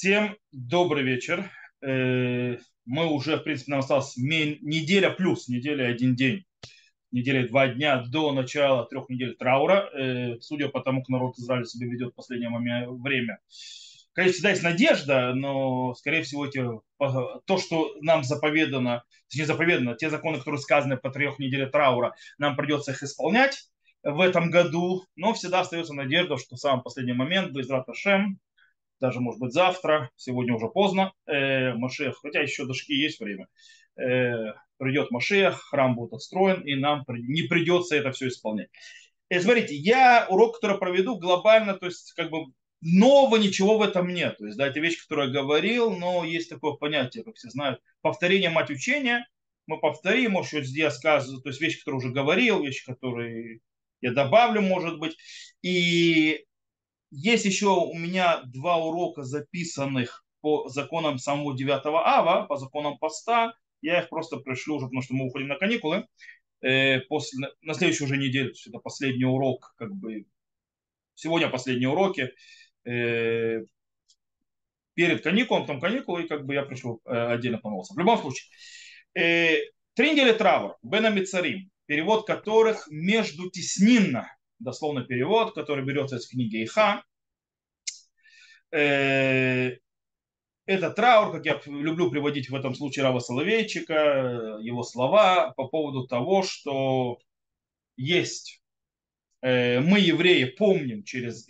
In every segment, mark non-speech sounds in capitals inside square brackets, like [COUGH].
Всем добрый вечер. Э, Мы уже, в принципе, нам осталось неделя плюс, неделя один день, неделя два дня до начала трех недель траура. Э, Судя по тому, как народ Израиля себя ведет в последнее время. Конечно, всегда есть надежда, но, скорее всего, эти, то, что нам заповедано, точнее заповедано, те законы, которые сказаны по трех неделям траура, нам придется их исполнять в этом году, но всегда остается надежда, что в самый последний момент, без Раташем, даже, может быть, завтра, сегодня уже поздно, э, Машех, хотя еще до Шки есть время, э, придет Машех, храм будет отстроен, и нам не придется это все исполнять. И смотрите, я урок, который проведу глобально, то есть как бы нового ничего в этом нет. То есть, да, это вещь, которую я говорил, но есть такое понятие, как все знают, повторение мать учения. Мы повторим, может, что здесь сказываю, то есть вещи, которые уже говорил, вещи, которые я добавлю, может быть. И есть еще у меня два урока записанных по законам самого 9 ава, по законам поста. Я их просто пришлю уже, потому что мы уходим на каникулы. Э, после, на следующую уже неделю, это последний урок, как бы сегодня последние уроки. Э, перед каникулом, потом каникулы, и как бы я пришел э, отдельно помолился. В любом случае, три недели траур, Бена Мицарим, перевод которых между теснинно, дословно перевод, который берется из книги Иха. Э, это траур, как я люблю приводить в этом случае Рава Соловейчика, его слова по поводу того, что есть, э, мы, евреи, помним через,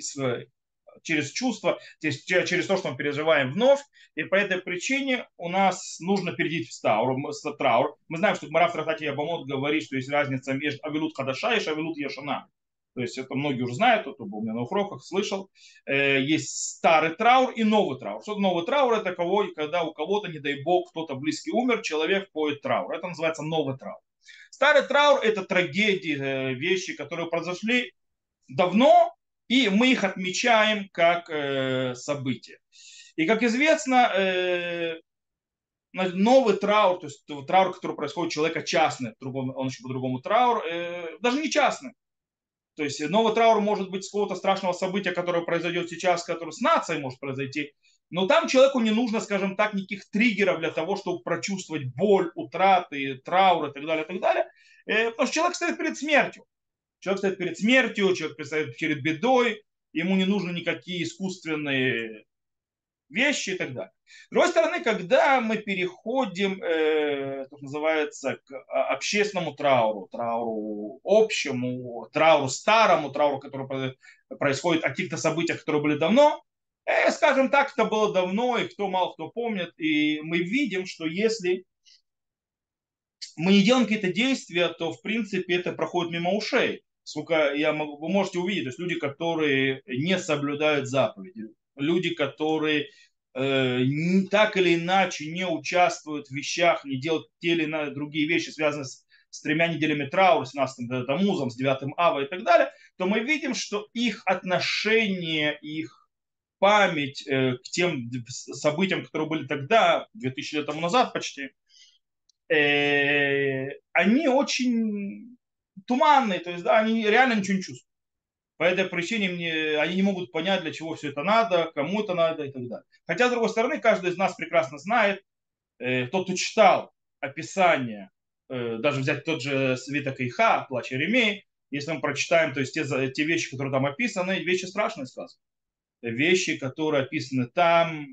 через чувства, через, то, что мы переживаем вновь, и по этой причине у нас нужно перейти в траур. траур. Мы знаем, что Гмара в Трактате говорит, что есть разница между Авилут Хадаша и Авилут Яшана. То есть это многие уже знают, кто был у меня на уроках, слышал. Есть старый траур и новый траур. Что новый траур? Это кого, когда у кого-то, не дай бог, кто-то близкий умер, человек поет траур. Это называется новый траур. Старый траур – это трагедии, вещи, которые произошли давно, и мы их отмечаем как э, события. И как известно, э, новый траур, то есть траур, который происходит у человека частный, он еще по-другому траур, э, даже не частный. То есть новый траур может быть с какого-то страшного события, которое произойдет сейчас, которое с нацией может произойти. Но там человеку не нужно, скажем так, никаких триггеров для того, чтобы прочувствовать боль, утраты, траур и так далее, и так далее. Потому что человек стоит перед смертью. Человек стоит перед смертью, человек стоит перед бедой, ему не нужны никакие искусственные вещи и так далее. С другой стороны, когда мы переходим, э, то называется, к общественному трауру, трауру общему, трауру старому, трауру, который происходит о каких-то событиях, которые были давно, э, скажем так, это было давно, и кто мало кто помнит, и мы видим, что если мы не делаем какие-то действия, то, в принципе, это проходит мимо ушей. Сколько я могу, вы можете увидеть, то есть люди, которые не соблюдают заповеди, люди, которые э, так или иначе не участвуют в вещах, не делают те или иные другие вещи, связанные с, с тремя неделями траура, с 17 Тамузом, с 9 Ава и так далее, то мы видим, что их отношение, их память э, к тем событиям, которые были тогда, 2000 лет тому назад почти, э, они очень туманные, то есть да, они реально ничего не чувствуют. По этой причине мне, они не могут понять, для чего все это надо, кому это надо и так далее. Хотя, с другой стороны, каждый из нас прекрасно знает, э, тот, кто читал описание, э, даже взять тот же свиток Иха, плач Еремей, если мы прочитаем, то есть те, те вещи, которые там описаны, вещи страшные сказаны. Вещи, которые описаны там,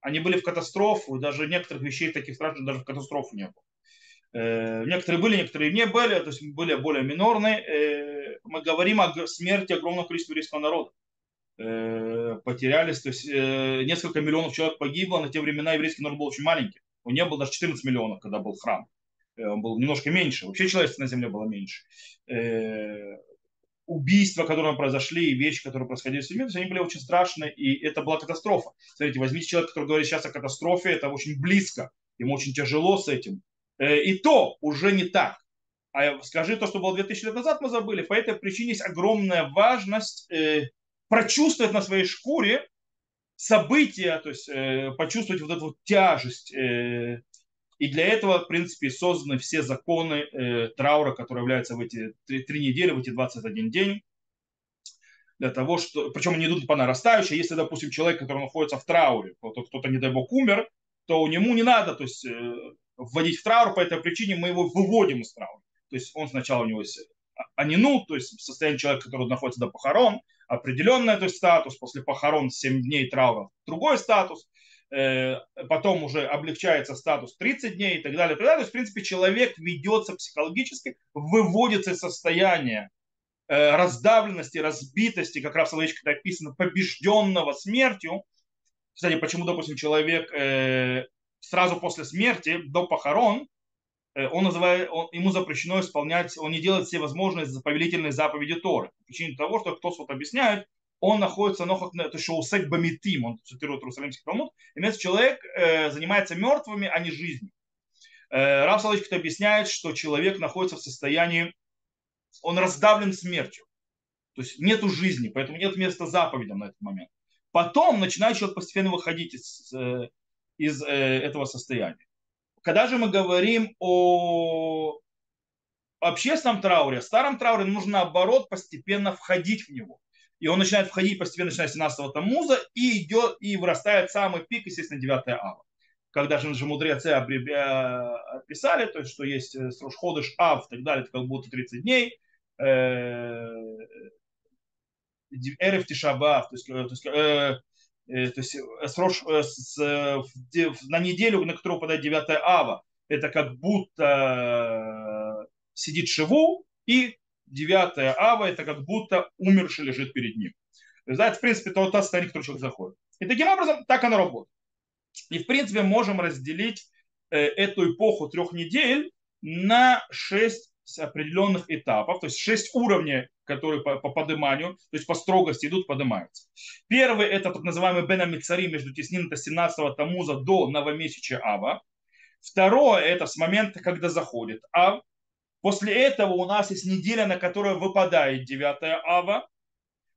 они были в катастрофу, даже некоторых вещей таких страшных даже в катастрофу не было. Э, некоторые были, некоторые не были, то есть были более минорные. Э, мы говорим о смерти огромного количества еврейского народа. Э, потерялись, то есть несколько миллионов человек погибло, на те времена еврейский народ был очень маленький. Он не был даже 14 миллионов, когда был храм. Он был немножко меньше. Вообще человечества на земле было меньше. Убийства, которые произошли, и вещи, которые происходили в мире, они были очень страшные, и это была катастрофа. Смотрите, возьмите человека, который говорит сейчас о катастрофе, это очень близко, ему очень тяжело с этим и то уже не так. А скажи то, что было 2000 лет назад, мы забыли. По этой причине есть огромная важность э, прочувствовать на своей шкуре события, то есть э, почувствовать вот эту вот тяжесть. Э, и для этого, в принципе, созданы все законы э, траура, которые являются в эти три, три недели, в эти 21 день. для того, что, причем они идут по нарастающей, если, допустим, человек, который находится в трауре, кто-то, кто-то не дай бог, умер, то нему не надо, то есть, э, вводить в траур, по этой причине мы его выводим из траура. То есть он сначала у него есть анину, то есть состояние человека, который находится до похорон, определенный то есть статус, после похорон 7 дней траура другой статус, э, потом уже облегчается статус 30 дней и так далее. И так далее. То есть, в принципе, человек ведется психологически, выводится из состояния э, раздавленности, разбитости, как раз в словечке написано, побежденного смертью. Кстати, почему, допустим, человек э, сразу после смерти, до похорон, Э, он называет, он, ему запрещено исполнять, он не делает все возможные повелительные заповеди Торы. По причине того, что кто вот объясняет, он находится нохот, это шоусек бамитим, он цитирует Иерусалимский Талмуд, имеется человек э, занимается мертвыми, а не жизнью. Э, Рав Соловейчик объясняет, что человек находится в состоянии, он раздавлен смертью. То есть нету жизни, поэтому нет места заповедям на этот момент. Потом начинает человек постепенно выходить из, э, из э, этого состояния когда же мы говорим о общественном трауре, старом трауре нужно наоборот постепенно входить в него. И он начинает входить постепенно, начиная с 17 Тамуза, и идет, и вырастает самый пик, естественно, 9 ава. Когда же, же мудрецы описали, то есть, что есть э, Ходыш Ав и так далее, это как будто 30 дней, э, Эрев то есть, э, то есть то есть э, срош, э, с, на неделю, на которую выпадает 9 ава, это как будто сидит Шиву, и 9 ава это как будто умерший лежит перед ним. То да, это, в принципе, то, то состояние, в которое человек заходит. И таким образом, так оно работает. И, в принципе, можем разделить эту эпоху трех недель на шесть определенных этапов, то есть шесть уровней, которые по, по подыманию, то есть по строгости идут, поднимаются. Первый это так называемый Бена Мицари между теснин 17 Тамуза до новомесяча Ава. Второе это с момента, когда заходит Ав. После этого у нас есть неделя, на которую выпадает 9 Ава.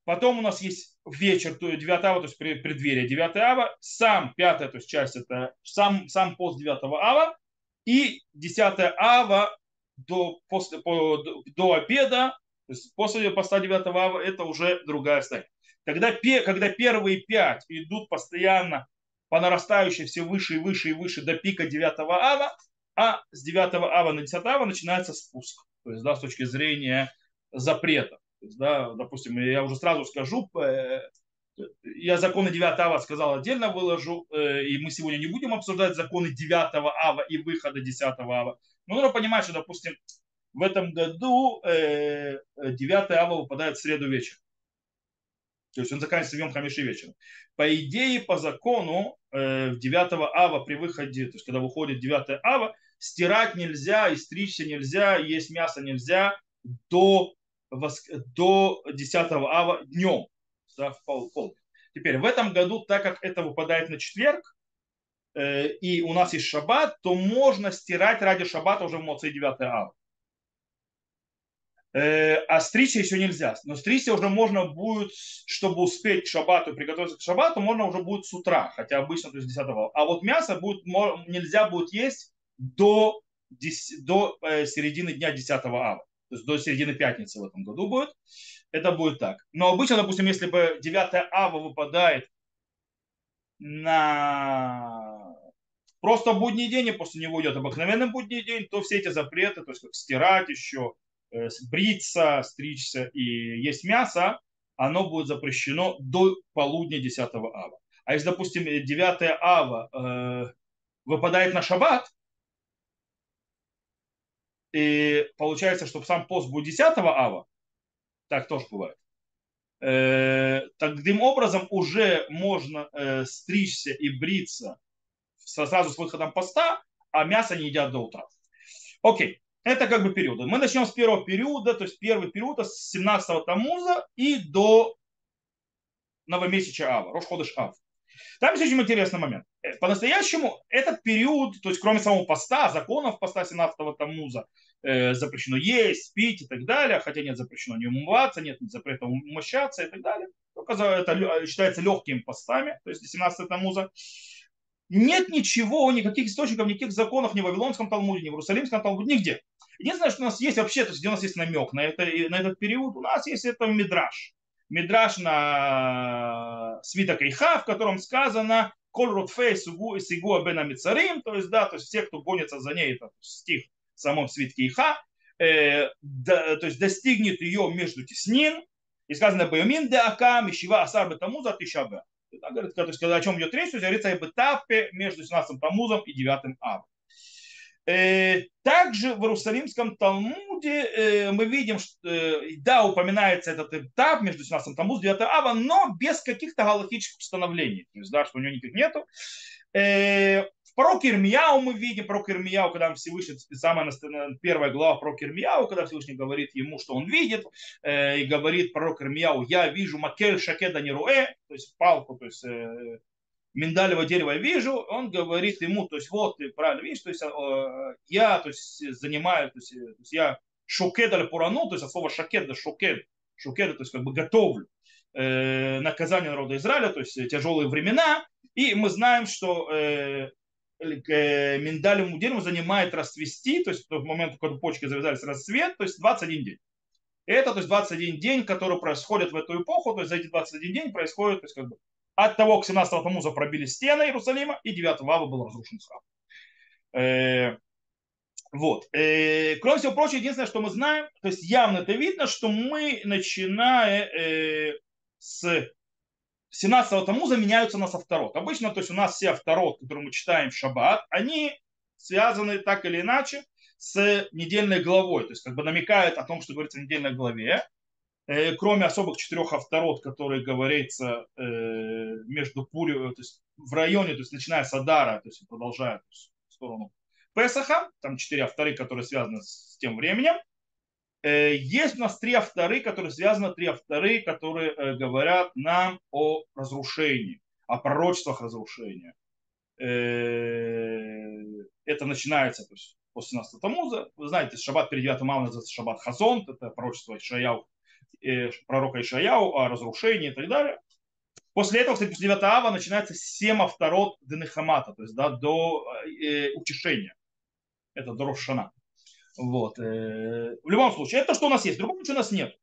Потом у нас есть вечер, то есть 9 ава, то есть преддверие 9 ава, сам 5 то есть часть это сам, сам пост 9 ава, и 10 ава до, после, по, до обеда, то есть после поста 9 ава это уже другая стадия. Когда, когда первые пять идут постоянно по нарастающей все выше и выше и выше до пика 9 ава, а с 9 ава на 10 ава начинается спуск. То есть, да, с точки зрения запрета. То есть, да, допустим, я уже сразу скажу, э, я законы 9 ава сказал отдельно выложу, э, и мы сегодня не будем обсуждать законы 9 ава и выхода 10 ава. Но нужно понимать, что, допустим, в этом году 9 э, ава выпадает в среду вечер. То есть он заканчивается в Йом Хамиши вечером. По идее, по закону, в 9 ава при выходе, то есть когда выходит 9 ава, стирать нельзя, и стричься нельзя, есть мясо нельзя до, до 10 ава днем да, в пол, пол. Теперь в этом году, так как это выпадает на четверг, э, и у нас есть шаббат, то можно стирать ради шаббата уже в Моце 9 ава. Э, а стричься еще нельзя. Но стричься уже можно будет, чтобы успеть к шаббату приготовиться к шаббату, можно уже будет с утра, хотя обычно то есть 10 ава. А вот мясо будет, нельзя будет есть до, 10, до э, середины дня 10 ава. То есть до середины пятницы в этом году будет это будет так. Но обычно, допустим, если бы 9 ава выпадает на просто будний день, и после него идет обыкновенный будний день, то все эти запреты, то есть как стирать еще, э, бриться, стричься и есть мясо, оно будет запрещено до полудня 10 ава. А если, допустим, 9 ава э, выпадает на шаббат, и получается, что сам пост будет 10 ава, так тоже бывает. Э, таким образом уже можно э, стричься и бриться сразу с выходом поста, а мясо не едят до утра. Окей, это как бы периоды. Мы начнем с первого периода, то есть первый период с 17 Тамуза и до новомесяча Ава, Рошходыш Ав. Там есть очень интересный момент. Э, по-настоящему этот период, то есть кроме самого поста, законов поста 17 Тамуза, э, запрещено есть, пить и так далее, хотя нет запрещено не умываться, нет запрета умощаться и так далее. Только это считается легкими постами, то есть 17 Тамуза. Нет ничего, никаких источников, никаких законов ни в Вавилонском Талмуде, ни в Иерусалимском Талмуде, нигде. Единственное, что у нас есть вообще, то есть где у нас есть намек на, это, на этот период, у нас есть это мидраж. Мидраш на свиток Иха, в котором сказано Коль ротфей сигу абена мицарим, то есть, да, то есть все, кто гонится за ней, это стих в самом свитке Иха, э, да, то есть достигнет ее между теснин, и сказано Байомин де Ака, Мишива Асар Бетамуза Тишаба. То есть, о чем идет речь, то есть говорится об этапе между 17 Тамузом и 9 Ав. Э, также в Иерусалимском Талмуде э, мы видим, что э, да, упоминается этот этап между 17 Тамуз и 9 Ава, но без каких-то галактических установлений. То есть, да, что у него никаких нету. В пророке Ирмияу мы видим, пророк Ирмияу, когда Всевышний, самая первая глава про Ирмияу, когда Всевышний говорит ему, что он видит, и говорит пророк Ирмияу, я вижу макель шакеда неруэ, то есть палку, то есть миндалевое дерево я вижу, он говорит ему, то есть вот ты правильно видишь, то есть э, я то есть, занимаю, то есть, э, то есть я шокед аль пурану, то есть от слова шокед до шокед, то есть как бы готовлю э, наказание народа Израиля, то есть тяжелые времена, и мы знаем, что э, э, миндалевому дереву занимает расцвести, то есть в момент, когда почки завязались расцвет, то есть 21 день. Это, то есть 21 день, который происходит в эту эпоху, то есть за эти 21 день происходит, то есть как бы от того, к 17 Тамуза пробили стены Иерусалима, и 9 Ава был разрушен храм. Э, вот. Э, кроме всего прочего, единственное, что мы знаем, то есть явно это видно, что мы, начиная э, с 17 Тамуза, меняются на второт. Обычно, то есть у нас все второт, которые мы читаем в Шаббат, они связаны так или иначе с недельной главой, то есть как бы намекают о том, что говорится в недельной главе. Э, кроме особых четырех авторот, которые говорится э, между Пурю, то есть в районе, то есть начиная с Адара, то есть продолжая то есть, в сторону Песаха, там четыре авторы, которые связаны с тем временем. Э, есть у нас три авторы, которые связаны, три авторы, которые говорят нам о разрушении, о пророчествах разрушения. Это начинается то есть, после 17 Тамуза. Вы знаете, шаббат перед 9 Мава называется шаббат Хазон, это пророчество Ишаяу Э, пророка Ишаяу о разрушении и так далее. После этого, кстати, после 9 ава начинается 7 авторот Денехамата, то есть да, до э, утешения. Это до Рошана. Вот. Э, в любом случае, это то, что у нас есть. Другого ничего у нас нет.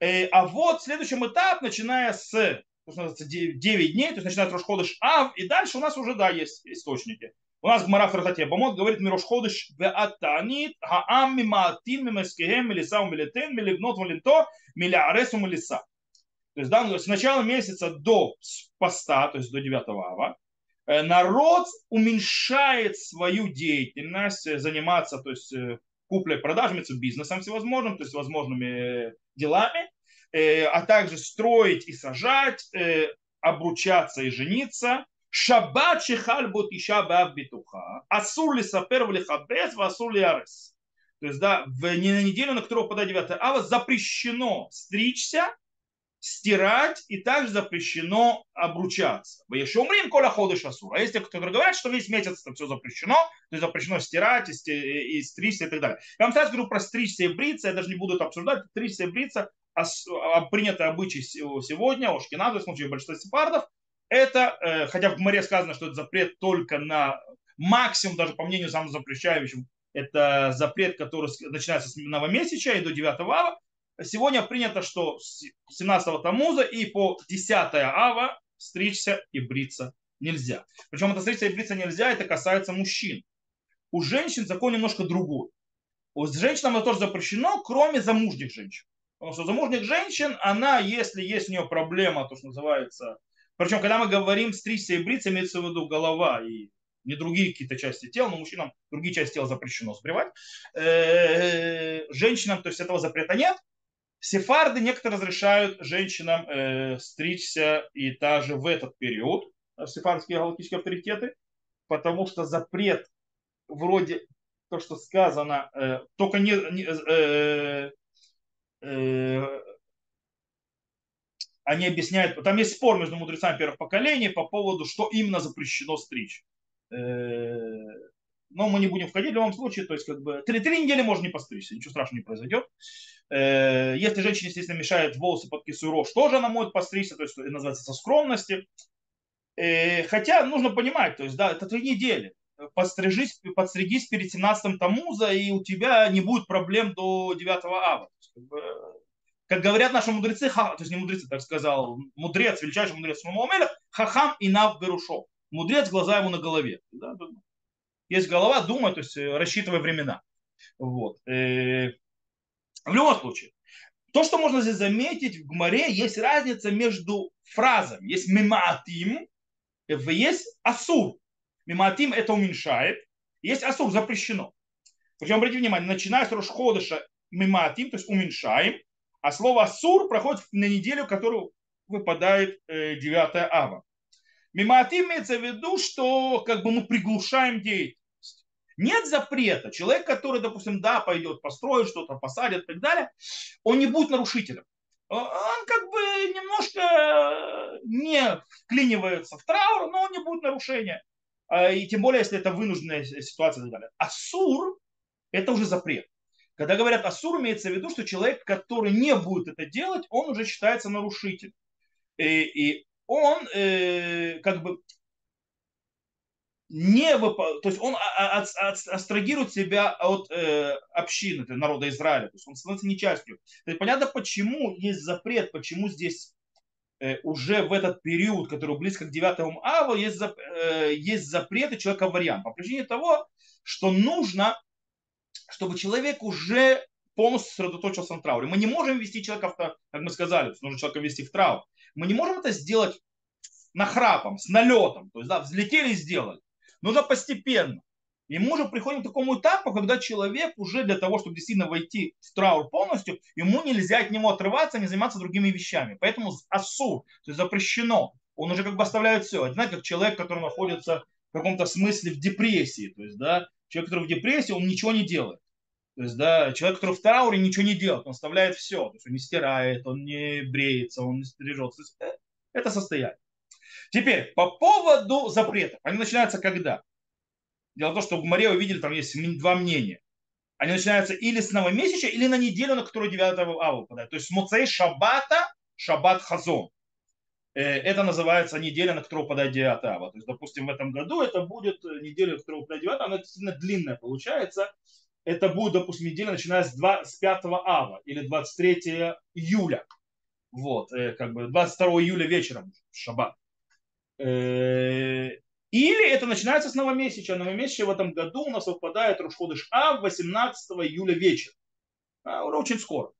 Э, а вот следующий этап, начиная с 9 дней, то есть начинает Рошходыш Ав, и дальше у нас уже, да, есть источники. У нас Гмара Фратате Бамот говорит Мирош Ходыш Веатанит Хаам Мимаатин Мимескехем Милисау Милитен Миливнот Валинто Миляресу Милиса. То есть, да, с начала месяца до поста, то есть до 9 ава, э, народ уменьшает свою деятельность, заниматься, то есть э, куплей, продажами, бизнесом всевозможным, то есть возможными делами, а также строить и сажать, обручаться и жениться, шаббат шехаль бот иша бав битуха, асур ли сапер в лихабес, асур ли арес. То есть, да, в, не на неделю, на которую попадает 9 ава, запрещено стричься, стирать и также запрещено обручаться. Вы еще умрим, коля ходишь асур. А есть те, которые говорят, что весь месяц это все запрещено, то есть запрещено стирать и, и, стричься и так далее. Я вам сразу говорю про стричься и бриться, я даже не буду это обсуждать. Стричься и бриться а, принятый обычай сегодня, у Шкиназа, в случае большинства сепардов, это, э, хотя в море сказано, что это запрет только на максимум, даже по мнению самого запрещающего, это запрет, который начинается с новомесяча и до 9 ава. Сегодня принято, что с 17 Тамуза и по 10 ава стричься и бриться нельзя. Причем это стричься и бриться нельзя, это касается мужчин. У женщин закон немножко другой. У женщин это тоже запрещено, кроме замужних женщин. Потому что замужних женщин, она, если есть у нее проблема, то, что называется, причем, когда мы говорим стричься и бриться, имеется в виду голова и не другие какие-то части тела, но мужчинам другие части тела запрещено сбривать. Э, женщинам, то есть этого запрета нет. Сефарды некоторые разрешают женщинам э, стричься и даже в этот период, э, сефардские галактические авторитеты, потому что запрет вроде то, что сказано, только не, не они объясняют, там есть спор между мудрецами первых поколений по поводу, что именно запрещено стричь. Э, но мы не будем входить в любом случае, то есть как бы три, три недели можно не постричься, ничего страшного не произойдет. Э, если женщине, естественно, мешает волосы под кисурож, тоже она может постричься, то есть это называется со скромности. Э, хотя нужно понимать, то есть да, это три недели. Подстрижись, подстригись перед 17 Тамуза, и у тебя не будет проблем до 9 ава. Как говорят наши мудрецы, ха, то есть не мудрецы, так сказал, мудрец, величайший мудрец Муамеля, хахам и нав берушо. Мудрец, глаза ему на голове. Да? Есть голова, думает, то есть э, рассчитывая времена. Вот. Э, в любом случае, то, что можно здесь заметить, в Гмаре есть разница между фразами. Есть мематим, есть асур. Мематим это уменьшает, есть асур, запрещено. Причем, обратите внимание, начиная с Рошходыша мематим, то есть уменьшаем, а слово асур проходит на неделю, которую выпадает 9 э, ава. Миматим имеется в виду, что как бы мы приглушаем деятельность. Нет запрета. Человек, который, допустим, да, пойдет, построит что-то, посадит и так далее, он не будет нарушителем. Он как бы немножко не вклинивается в траур, но он не будет нарушения. А, и тем более, если это вынужденная ситуация и так далее. Асур – это уже запрет. Когда говорят асур, имеется в виду, что человек, который не будет это делать, он уже считается нарушителем. И, и он э, как бы не вып... то есть он абстрагирует себя от э, общины, народа Израиля, то есть он становится не частью. То есть понятно, почему есть запрет, почему здесь э, уже в этот период, который близко к 9 ава, есть, зап... э, есть запреты человека вариант. По причине того, что нужно, чтобы человек уже полностью сосредоточился на трауре. Мы не можем ввести человека в, как мы сказали, нужно человека ввести в траур. Мы не можем это сделать нахрапом, с налетом. То есть, да, взлетели и сделали. Нужно постепенно. И мы уже приходим к такому этапу, когда человек уже для того, чтобы действительно войти в траур полностью, ему нельзя от него отрываться, не заниматься другими вещами. Поэтому асур, то есть запрещено. Он уже как бы оставляет все. Это знаете, как человек, который находится в каком-то смысле в депрессии. То есть, да, человек, который в депрессии, он ничего не делает. То есть, да, человек, который в трауре, ничего не делает, он оставляет все. То есть, он не стирает, он не бреется, он не стрижется. Э, это состояние. Теперь, по поводу запретов. Они начинаются когда? Дело в том, что в Море увидели, там есть два мнения. Они начинаются или с новомесяча, или на неделю, на которую 9 ава выпадает. То есть Муцей Шабата, Шабат Хазон. Э, это называется неделя, на которую выпадает 9 ава. То есть, допустим, в этом году это будет неделя, на которую выпадает 9 она действительно длинная получается. Это будет, допустим, неделя, начиная с, 2, с 5 ава или 23 июля. Вот, э, как бы 22 июля вечером, шаббат. Э, или это начинается с новомесяча. Новомесяча в этом году у нас выпадает Рушходыш А 18 июля вечер. А, очень скоро.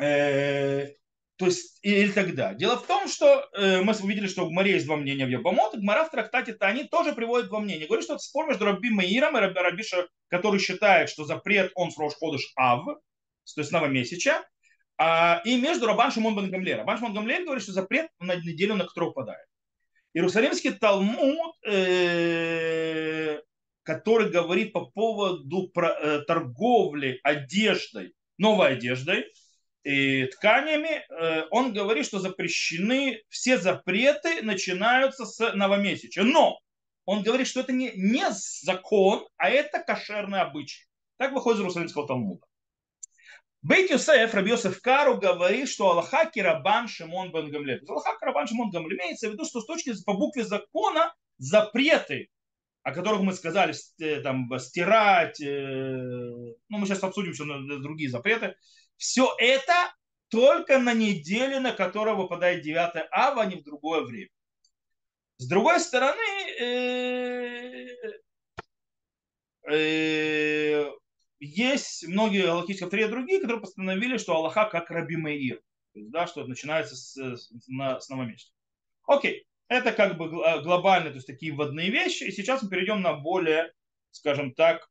Э, то есть, или тогда. Дело в том, что э, мы увидели, что в Гмаре есть два мнения в Ябамот, и Гмара в трактате они тоже приводят два мнения. Говорят, что это спор между Раби Маиром и Раби Рабиша, который считает, что запрет он с Рошходыш Ав, то есть новомесяча, а, и между Рабан Шимон бен Гамлер. Рабан Шимон Гамлер говорит, что запрет на неделю, на которую попадает. Иерусалимский Талмуд, э, который говорит по поводу э, торговли одеждой, новой одеждой, и тканями, э, он говорит, что запрещены, все запреты начинаются с новомесяча. Но он говорит, что это не, не закон, а это кошерный обычай. Так выходит из Иерусалимского Талмуда. Бейт Юсеф, Раби Йосеф Кару говорит, что Аллаха Кирабан Шимон Бен Гамлель. Аллаха Кирабан Шимон Гамлель имеется в виду, что с точки по букве закона запреты, о которых мы сказали, э, там, стирать, э, ну, мы сейчас обсудим еще другие запреты, все это только на неделе, на которую выпадает 9 ава, а не в другое время. С другой стороны, э, есть многие галактические авторитеты другие, которые постановили, что Аллаха как Раби Меир. Да, что начинается с, с, с новомесяча. Окей, это как бы глобальные, то есть такие вводные вещи. И сейчас мы перейдем на более, скажем так,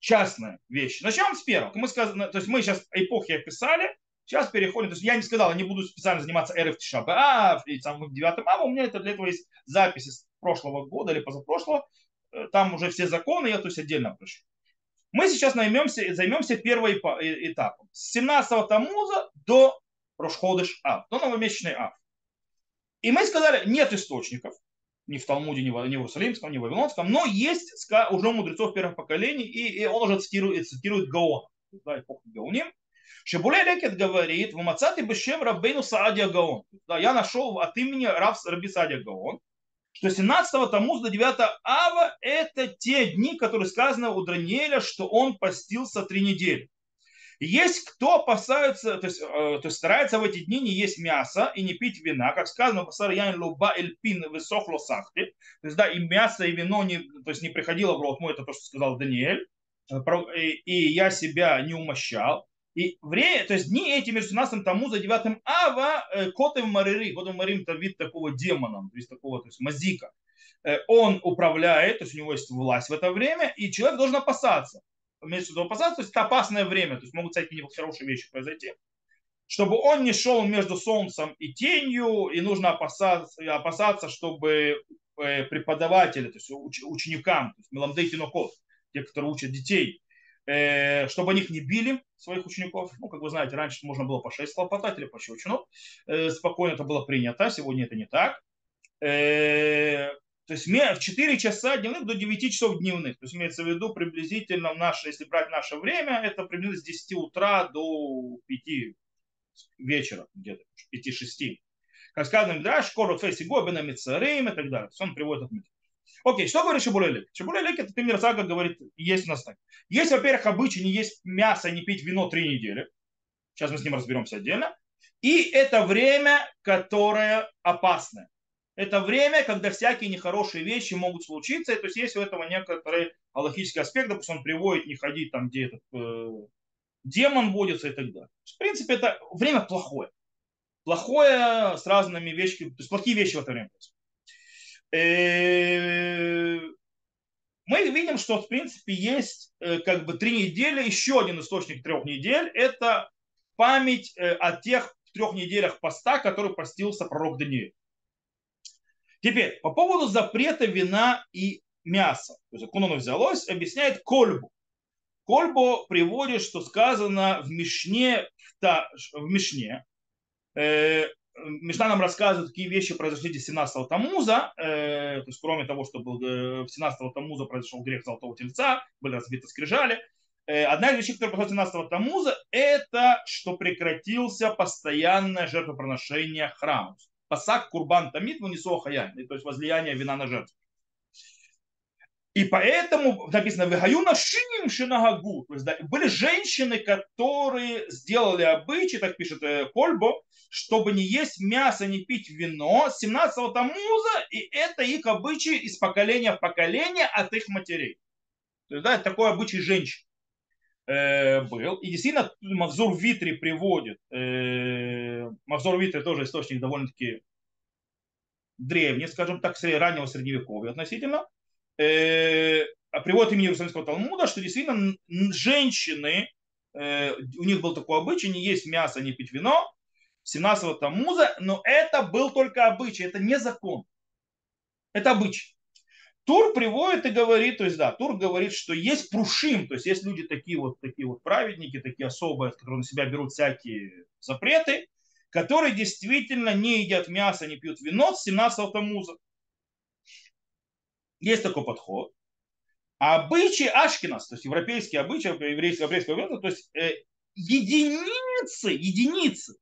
частные вещи. Начнем с первого. Мы сказали, то есть мы сейчас эпохи описали, сейчас переходим. То есть я не сказал, я не буду специально заниматься РФ Тишаба и самым 9 ава. У меня это для этого есть записи с прошлого года или позапрошлого. Э, там уже все законы, я то есть отдельно прошу. Мы сейчас наймемся, займемся первым этапом. С 17 Тамуза до Рошходыш Ав, до новомесячный Ав. И мы сказали, нет источников, ни в Талмуде, ни в, ни в Иерусалимском, ни в Вавилонском, но есть уже мудрецов первых поколений, и, и он уже цитирует, цитирует Гаона, да, эпоху Гаоним. Шебуле Лекет говорит, в Мацати Бешем Раббейну Саадия Гаон. Да, я нашел от имени Рав Раби Саадия Гаон что 17 Тамуз до 9 Ава это те дни, которые сказано у Даниэля, что он постился три недели. Есть кто опасается, то есть, э, то есть старается в эти дни не есть мясо и не пить вина, как сказано, пасар ян луба эль пин высохло сахти. То есть, да, и мясо, и вино не, то есть, не приходило в рот мой, это то, что сказал Даниэль. Э, и я себя не умощал. И время, то есть дни эти между 17 тому за 9 ава э, котов марыри, котов марим это вид такого демона, то есть такого, то есть мазика. Э, он управляет, то есть у него есть власть в это время, и человек должен опасаться. Имеется в виду опасаться, то есть это опасное время, то есть могут всякие хорошие вещи произойти, чтобы он не шел между солнцем и тенью, и нужно опасаться, опасаться чтобы э, преподаватели, то есть ученикам, то есть Меламдей Тинокот, те, которые учат детей, чтобы они их не били, своих учеников. Ну, как вы знаете, раньше можно было по 6 хлопотать или по щелчину. Э, спокойно это было принято, сегодня это не так. То есть в 4 часа дневных до 9 часов дневных. То есть имеется в виду приблизительно в наше, если брать наше время, это примерно с 10 утра до 5 вечера, где-то 5-6. Как сказано, да, шкору фейси гобина мицарим и так далее. То есть он приводит от Окей, что говорит Шабулелик? Шабулелик, это пример Сага говорит, есть у нас так. Есть, во-первых, обычай не есть мясо, не пить вино три недели. Сейчас мы с ним разберемся отдельно. И это время, которое опасное это время, когда всякие нехорошие вещи могут случиться. И, то есть есть у этого некоторый аллахический аспект, допустим, он приводит не ходить там, где этот э, демон водится и так далее. В принципе, это время плохое. Плохое с разными вещами, то есть плохие вещи в это время э, Мы видим, что в принципе есть э, как бы три недели, еще один источник трех недель, это память э, о тех трех неделях поста, который постился пророк Даниил. Теперь, по поводу запрета вина и мяса. То есть, откуда оно взялось, объясняет Кольбу. Кольбу приводит, что сказано в Мишне, в Мишне, э, Мишна нам рассказывает, какие вещи произошли 17-го Тамуза, э, то есть кроме того, что был, э, 17-го Тамуза произошел грех Золотого Тельца, были разбиты скрижали. Э, одна из вещей, которая произошла 17-го Тамуза, это что прекратился постоянное жертвоприношение храма пасак курбан тамид вынесу хая, то есть возлияние вина на жертву. И поэтому написано «Вегаюна шиним шинагагу». То есть да, были женщины, которые сделали обычай, так пишет э, Кольбо, чтобы не есть мясо, не пить вино 17-го Тамуза, и это их обычай из поколения в поколение от их матерей. То есть, да, это такой обычай женщин э, был. И действительно Мавзур Витри приводит, э, Витри тоже источник довольно-таки древний, скажем так, раннего средневековья относительно, э, приводит имени Иерусалимского Талмуда, что действительно женщины, э, у них был такой обычай, не есть мясо, не пить вино, 17-го Тамуза, но это был только обычай, это не закон. Это обычай. Тур приводит и говорит, то есть да, Тур говорит, что есть прушим, то есть есть люди такие вот, такие вот праведники, такие особые, которые на себя берут всякие запреты, которые действительно не едят мясо, не пьют вино с 17 Тамуза. Есть такой подход. А обычаи Ашкинас, то есть европейские обычаи, еврейского еврейского то есть э, единицы, единицы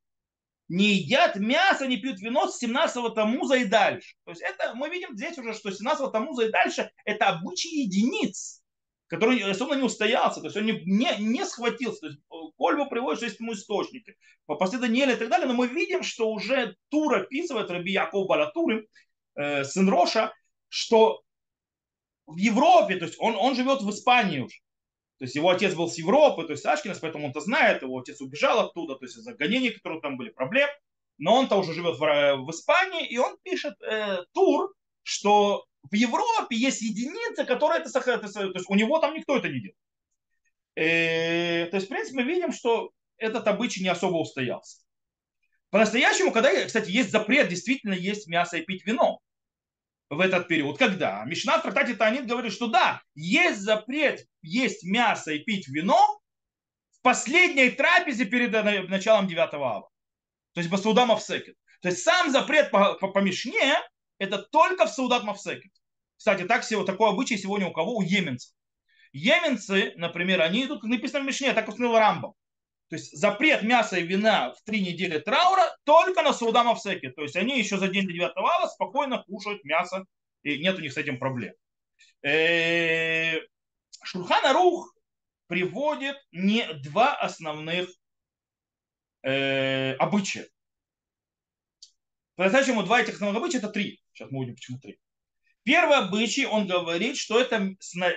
не едят мясо, не пьют вино с 17-го Тамуза и дальше. То есть это мы видим здесь уже, что с 17-го Тамуза и дальше это обычаи единиц, который особенно не устоялся, то есть он не, не, не схватился. То есть э, Кольбу приводит, что есть ему источники. По посты Даниэля и так далее, но мы видим, что уже Тур описывает, Раби Яков Балатуры, э, сын Роша, что в Европе, то есть он, он живет в Испании уже. То есть его отец был с Европы, то есть Ашкинес, поэтому он-то знает, его отец убежал оттуда, то есть из-за гонений, которые там были, проблем. Но он-то уже живет в, в Испании, и он пишет э, тур, что в Европе есть единицы, которые это сохраняют. То есть у него там никто это не делает. Э, то есть, в принципе, мы видим, что этот обычай не особо устоялся. По-настоящему, когда, кстати, есть запрет, действительно есть мясо и пить вино в этот период. Когда? Мишна в трактате Танит говорит, что да, есть запрет есть мясо и пить вино в последней трапезе перед началом 9 ава. То есть Басудам Мавсекет. То есть сам запрет по, по, по Мишне это только в Саудат Мавсекет. Кстати, так, такой обычай сегодня у кого? У еменцев. Еменцы, например, они идут, написано в Мишне, так установил Рамбом. То есть запрет мяса и вина в три недели траура только на Саудам Авсеке. То есть они еще за день до 9 ава спокойно кушают мясо, и нет у них с этим проблем. Э, Шурхан Арух приводит не два основных э, обычая. По-настоящему два этих основных обычая это три. Сейчас мы увидим, почему три. Первый обычай, он говорит, что это на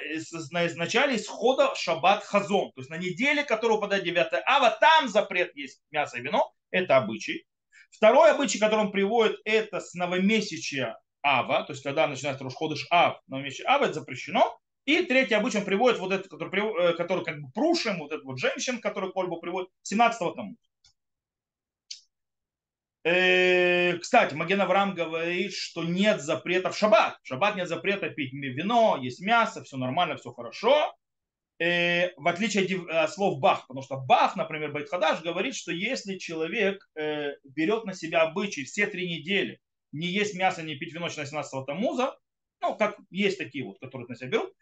начале исхода шаббат хазон. То есть на неделе, которая упадает 9 ава, там запрет есть мясо и вино. Это обычай. Второй обычай, который он приводит, это с новомесячия ава, то есть когда начинается Рошходыш ав, новомесячие ава, это запрещено. И третий обычай он приводит вот этот, который, э, который как бы прушим, вот этот вот женщин, который Кольбу приводит, 17 тому. Э, кстати, Маген Авраам говорит, что нет запрета в шаббат. В шаббат нет запрета пить вино, есть мясо, все нормально, все хорошо. Э, в отличие от слов Бах, потому что Бах, например, Байтхадаш говорит, что если человек берет на себя обычай все три недели не есть мясо, не пить вино 17 Тамуза, ну, как есть такие вот, которые на себя берут,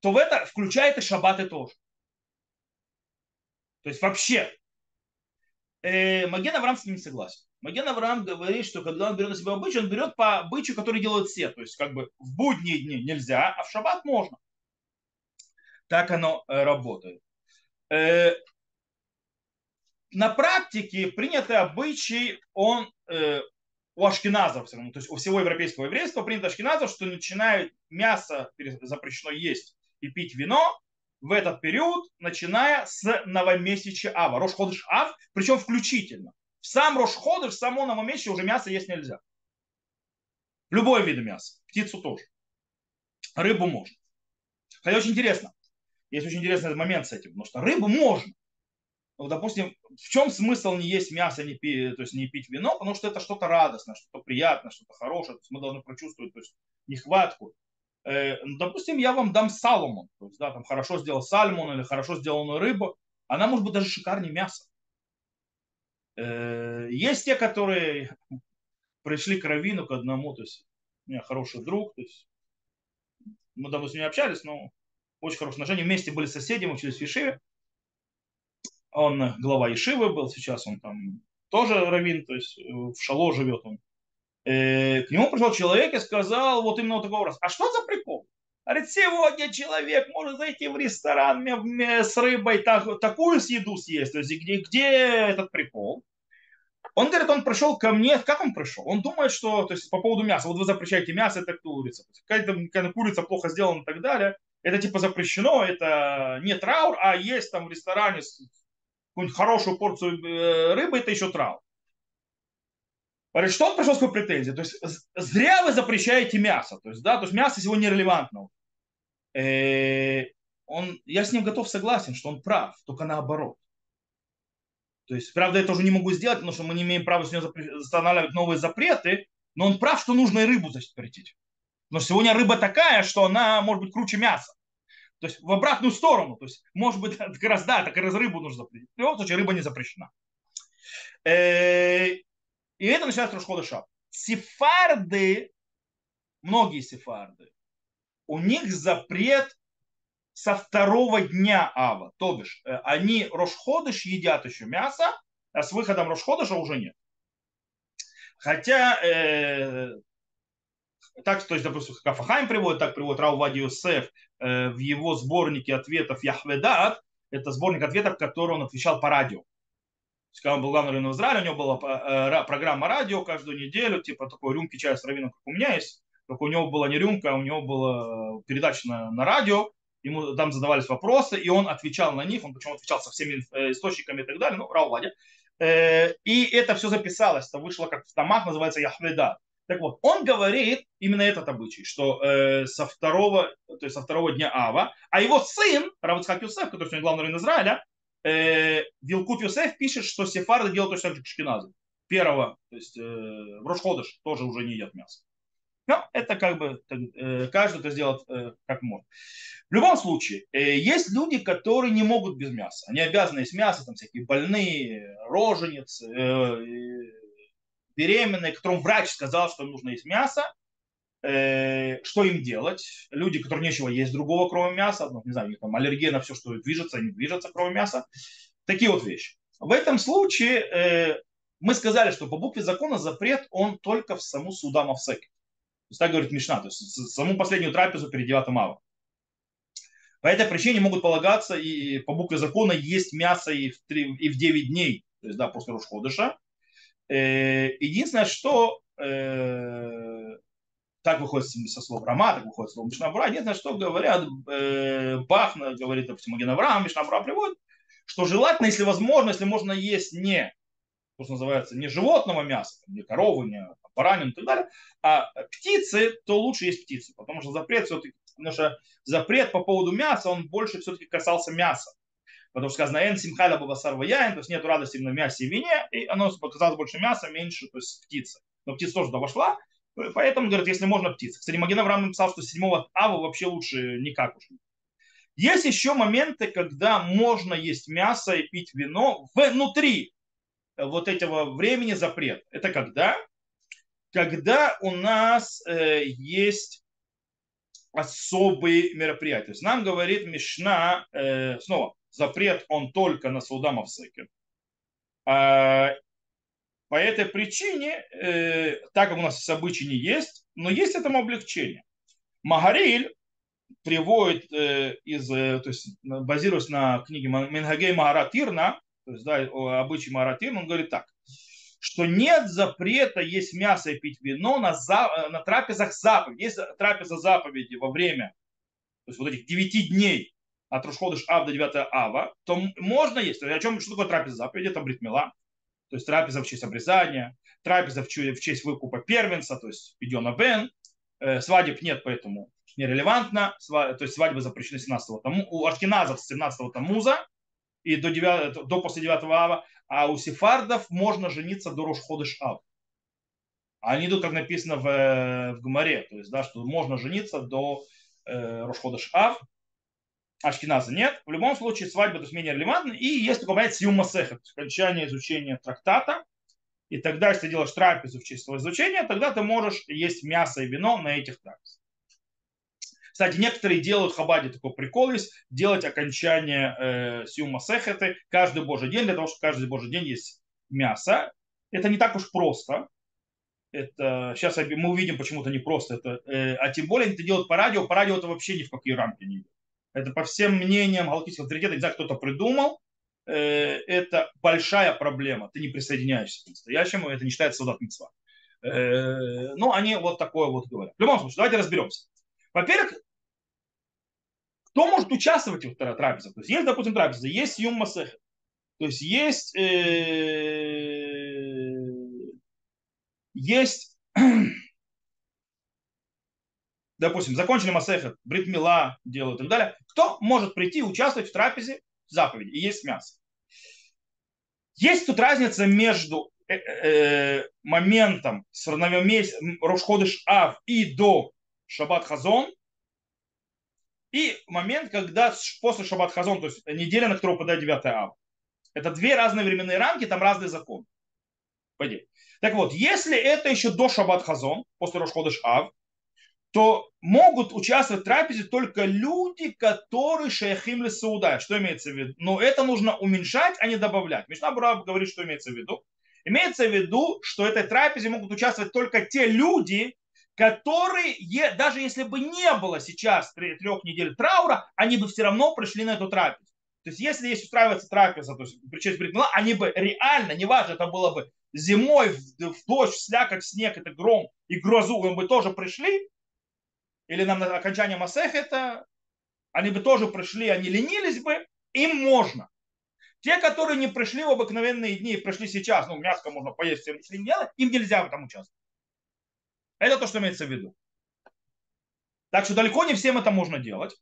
то в это включает и шаббаты тоже. То есть вообще, э, Маген Авраам с ним согласен. Маген Авраам говорит, что когда он берет на себя обычай, он берет по обычаю, который делают все. То есть как бы в будние дни нельзя, а в шаббат можно. Так оно э, работает. Э, на практике принятый обычай, он э, у ашкеназов, то есть у всего европейского еврейства принято ашкеназов, что начинает мясо запрещено есть и пить вино в этот период, начиная с новомесяча Ава, Рошходыш Ав, причем включительно. Сам Рошходыш, в само новомесяче уже мясо есть нельзя. Любой вид мяса, птицу тоже. Рыбу можно. Хотя очень интересно. Есть очень интересный момент с этим, потому что рыбу можно ну, допустим, в чем смысл не есть мясо, не пить, то есть не пить вино, потому что это что-то радостное, что-то приятное, что-то хорошее, то есть мы должны прочувствовать то есть, нехватку. Э, ну, допустим, я вам дам салмон, то есть, да, там хорошо сделал сальмон или хорошо сделанную рыбу, она может быть даже шикарнее мяса. Э, есть те, которые пришли к Равину, к одному, то есть у меня хороший друг, то есть мы давно с ним общались, но очень хорошие отношения, вместе были соседями, учились в Ешиве, он глава Ишивы был, сейчас он там тоже равин, то есть э, в Шало живет он. Э, к нему пришел человек и сказал вот именно вот такой раз, а что за прикол? Говорит, сегодня человек может зайти в ресторан с рыбой, так, такую еду съесть. То есть где, где этот прикол? Он говорит, он пришел ко мне, как он пришел? Он думает, что, то есть по поводу мяса, вот вы запрещаете мясо, это курица. Какая-то курица плохо сделана и так далее. Это типа запрещено, это не траур, а есть там в ресторане какую-нибудь хорошую порцию э, рыбы, это еще трав. Говорит, что он пришел с какой претензией? То есть зря вы запрещаете мясо. То есть, да, то есть мясо сегодня нерелевантно. Э, он, я с ним готов согласен, что он прав, только наоборот. То есть, правда, я тоже не могу сделать, потому что мы не имеем права с него устанавливать новые запреты, но он прав, что нужно и рыбу запретить. Но сегодня рыба такая, что она может быть круче мяса. То есть в обратную сторону. То есть, может быть, [LAUGHS] как раз, да, так раз рыбу нужно запретить. В любом случае, рыба не запрещена. Э, и это начинается Рошхода Шаб. Сефарды, многие сефарды, у них запрет со второго дня Ава. То бишь, э, они Рошходыш едят еще мясо, а с выходом Рошходыша уже нет. Хотя э, так, то есть, допустим, как Афахайм приводит, так приводит Рау Вади Юсеф э, в его сборнике ответов Яхведат. Это сборник ответов, который он отвечал по радио. Когда он был главным раввином Израиля, у него была э, программа радио каждую неделю, типа такой рюмки чая с раввином, как у меня есть. Только у него была не рюмка, а у него была передача на, на радио. Ему там задавались вопросы, и он отвечал на них. Он причем отвечал со всеми э, источниками и так далее. Ну, Рау Вади. И это все записалось. Это вышло как в томах, называется Яхведат. Так вот, он говорит именно этот обычай, что э, со, второго, то есть со второго дня Ава, а его сын, Равицхак Юсеф, который сегодня главный раввин Израиля, э, Вилкут Юсеф пишет, что сефарды делают точно так же, как шкиназы. Первого, то есть э, в Рошходыш тоже уже не едят мясо. Но это как бы э, каждый это сделает э, как может. В любом случае, э, есть люди, которые не могут без мяса. Они обязаны есть мясо, там всякие больные, роженицы, беременные, которым врач сказал, что им нужно есть мясо, что им делать? Люди, которые нечего есть другого, кроме мяса, ну, не знаю, у них там аллергия на все, что движется, не движется, кроме мяса. Такие вот вещи. В этом случае мы сказали, что по букве закона запрет, он только в саму судам авсек. Есть так говорит Мишна, то есть саму последнюю трапезу перед 9 ава. По этой причине могут полагаться и по букве закона есть мясо и в, 3, и в 9 дней, то есть да, после Рушходыша. Э, единственное, что э, так выходит со слов Рама, так выходит со слов Мишнабра. Единственное, что говорят, э, Бах говорит, допустим, Аген Авраам, Мишнабра приводит, что желательно, если возможно, если можно есть не, то, что называется, не животного мяса, не коровы, не баранину и так далее, а птицы, то лучше есть птицы. Потому что запрет все-таки, потому что запрет по поводу мяса, он больше все-таки касался мяса. Потому что сказано, эн симхаля бабасар яин, то есть нет радости на мясе и вине, и оно показалось больше мяса, меньше, то есть птицы. Но птица тоже туда вошла, поэтому, говорят, если можно, птицы. Кстати, Маген Авраам написал, что 7 ава вообще лучше никак уж. Есть еще моменты, когда можно есть мясо и пить вино внутри вот этого времени запрет. Это когда? Когда у нас э, есть особые мероприятия. То есть нам говорит Мишна, э, снова, запрет он только на Саудам Авсеке. А, по этой причине, э, так как у нас обычаи не есть, но есть этому облегчение. Магариль приводит э, из, э, то есть базируясь на книге Менхагей Магаратирна, то есть да, обычай Магаратирна, он говорит так, что нет запрета есть мясо и пить вино на, за, на трапезах заповеди. Есть трапеза заповеди во время то есть вот этих 9 дней от Рушходыш Ав до 9 Ава, то можно есть. О чем, что такое трапеза заповеди? Это бритмила, то есть трапеза в честь обрезания, трапеза в честь, в честь выкупа первенца, то есть Пидьона Бен, э, свадеб нет, поэтому нерелевантно, то есть свадьбы запрещены 17 тому, у Ашкиназов с 17 Тамуза и до, 9, до после 9 Ава, а у сефардов можно жениться до Рошходыш Ав. Они идут, как написано в, в Гумаре, то есть, да, что можно жениться до э, Рошходыш Ав, Ашкиназа нет. В любом случае свадьба то есть менее релевантна. И есть такое понятие Сиума Сехет, окончание изучения трактата. И тогда, если ты делаешь трапезу в честь своего изучения, тогда ты можешь есть мясо и вино на этих трапезах. Кстати, некоторые делают в Хабаде такой прикол есть, делать окончание э, Сиума Сехеты каждый божий день, для того, чтобы каждый божий день есть мясо. Это не так уж просто. Это, сейчас мы увидим, почему это не просто. Это, э, а тем более это делают по радио. По радио это вообще ни в какие рамки не идет. Это по всем мнениям галактического авторитета, не знаю, кто-то придумал, э, это большая проблема. Ты не присоединяешься к настоящему, это не считается солдат митцва. Э, ну, они вот такое вот говорят. В любом случае, давайте разберемся. Во-первых, кто может участвовать в трапезе? То есть есть, допустим, трапеза, есть юм масех, то есть есть, э, есть [CLEARS THROAT] допустим, закончили Масехет, Бритмила делают и так далее, кто может прийти и участвовать в трапезе заповеди и есть мясо. Есть тут разница между э, э, моментом с Рошходыш Ав и до Шаббат Хазон и момент, когда после Шаббат Хазон, то есть неделя, на которую попадает 9 Ав. Это две разные временные рамки, там разные законы. Пойди. Так вот, если это еще до Шаббат Хазон, после Рошходыш Ав, то могут участвовать в трапезе только люди, которые шейхим ли сауда. Что имеется в виду? Но это нужно уменьшать, а не добавлять. Мишна Бураб говорит, что имеется в виду. Имеется в виду, что этой трапезе могут участвовать только те люди, которые, даже если бы не было сейчас трех недель траура, они бы все равно пришли на эту трапезу. То есть, если есть устраивается трапеза, то есть при честь Бритмила, они бы реально, неважно, это было бы зимой, в, в дождь, в слякоть, в снег, это гром и грозу, они бы тоже пришли, или нам на окончание Масехета, они бы тоже пришли, они ленились бы, им можно. Те, которые не пришли в обыкновенные дни, пришли сейчас, ну, мяско можно поесть, если не делать, им нельзя в этом участвовать. Это то, что имеется в виду. Так что далеко не всем это можно делать.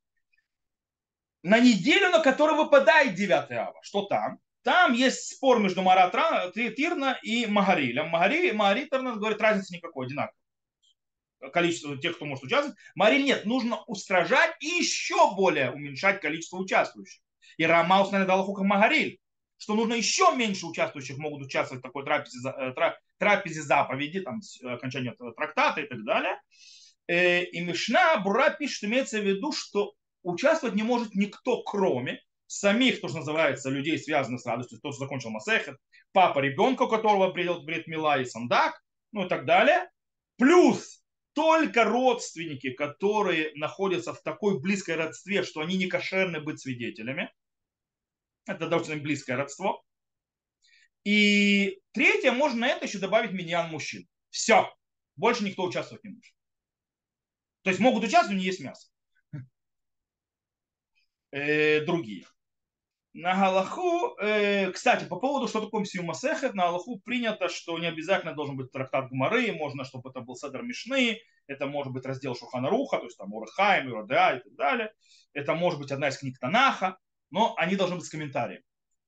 На неделю, на которую выпадает 9 ава, что там? Там есть спор между Маратра, Тирна и Магарилем. Магари, Магари Тирна говорит, разницы никакой, одинаково количество тех, кто может участвовать. Мариль нет, нужно устражать и еще более уменьшать количество участвующих. И Рама установил Аллахука Магариль, что нужно еще меньше участвующих могут участвовать в такой трапезе, э, трапезе заповеди, там, окончание трактата и так далее. Э, и Мишна Бура пишет, имеется в виду, что участвовать не может никто, кроме самих, то, что называется, людей, связанных с радостью, кто закончил Масехет, папа ребенка, у которого придет Брит Мила и Сандак, ну и так далее, плюс только родственники, которые находятся в такой близкой родстве, что они не кошерны быть свидетелями. Это довольно близкое родство. И третье, можно на это еще добавить миньян мужчин. Все. Больше никто участвовать не может. То есть могут участвовать, но не есть мясо. Э, другие. На Галаху, э, кстати, по поводу, что такое Мсию Масехет, на Галаху принято, что не обязательно должен быть трактат Гмары, можно, чтобы это был Седр Мишны, это может быть раздел Шухана Руха, то есть там Урахаем, Юрадеа и так далее. Это может быть одна из книг Танаха, но они должны быть с комментарием.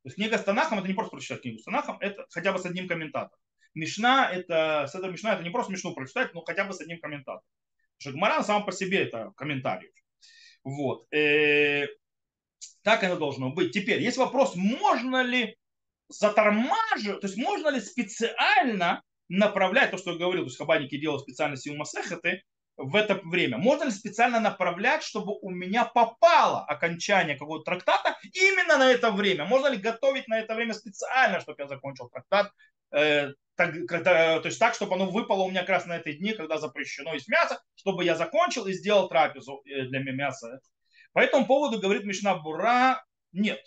Есть книга с Танахом это не просто прочитать книгу с Танахом, это хотя бы с одним комментатором. Мишна это, Седр Мишна это не просто Мишну прочитать, но хотя бы с одним комментатором. Потому что Гмара сам по себе это комментарий. Вот. Э, так оно должно быть. Теперь есть вопрос, можно ли затормаживать, то есть можно ли специально направлять то, что я говорил, то есть хабаники делают специально силу масехаты в это время. Можно ли специально направлять, чтобы у меня попало окончание какого-то трактата именно на это время? Можно ли готовить на это время специально, чтобы я закончил трактат, э, так, то есть так, чтобы оно выпало у меня как раз на эти дни, когда запрещено есть мясо, чтобы я закончил и сделал трапезу э, для мяса по этому поводу говорит Мишна Бура, нет.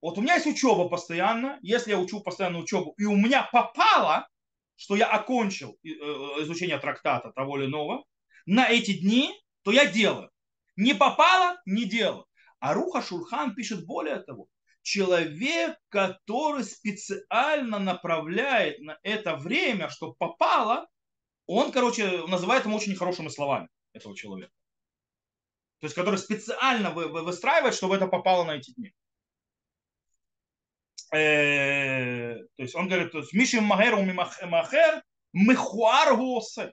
Вот у меня есть учеба постоянно, если я учу постоянно учебу, и у меня попало, что я окончил э, изучение трактата того или иного, на эти дни, то я делаю. Не попало, не делаю. А Руха Шурхан пишет более того. Человек, который специально направляет на это время, чтобы попало, он, короче, называет ему очень нехорошими словами этого человека то есть который специально выстраивает, чтобы это попало на эти дни. Э, то есть он говорит, то есть Мишим Махеру Махер Мехуар Гуосе.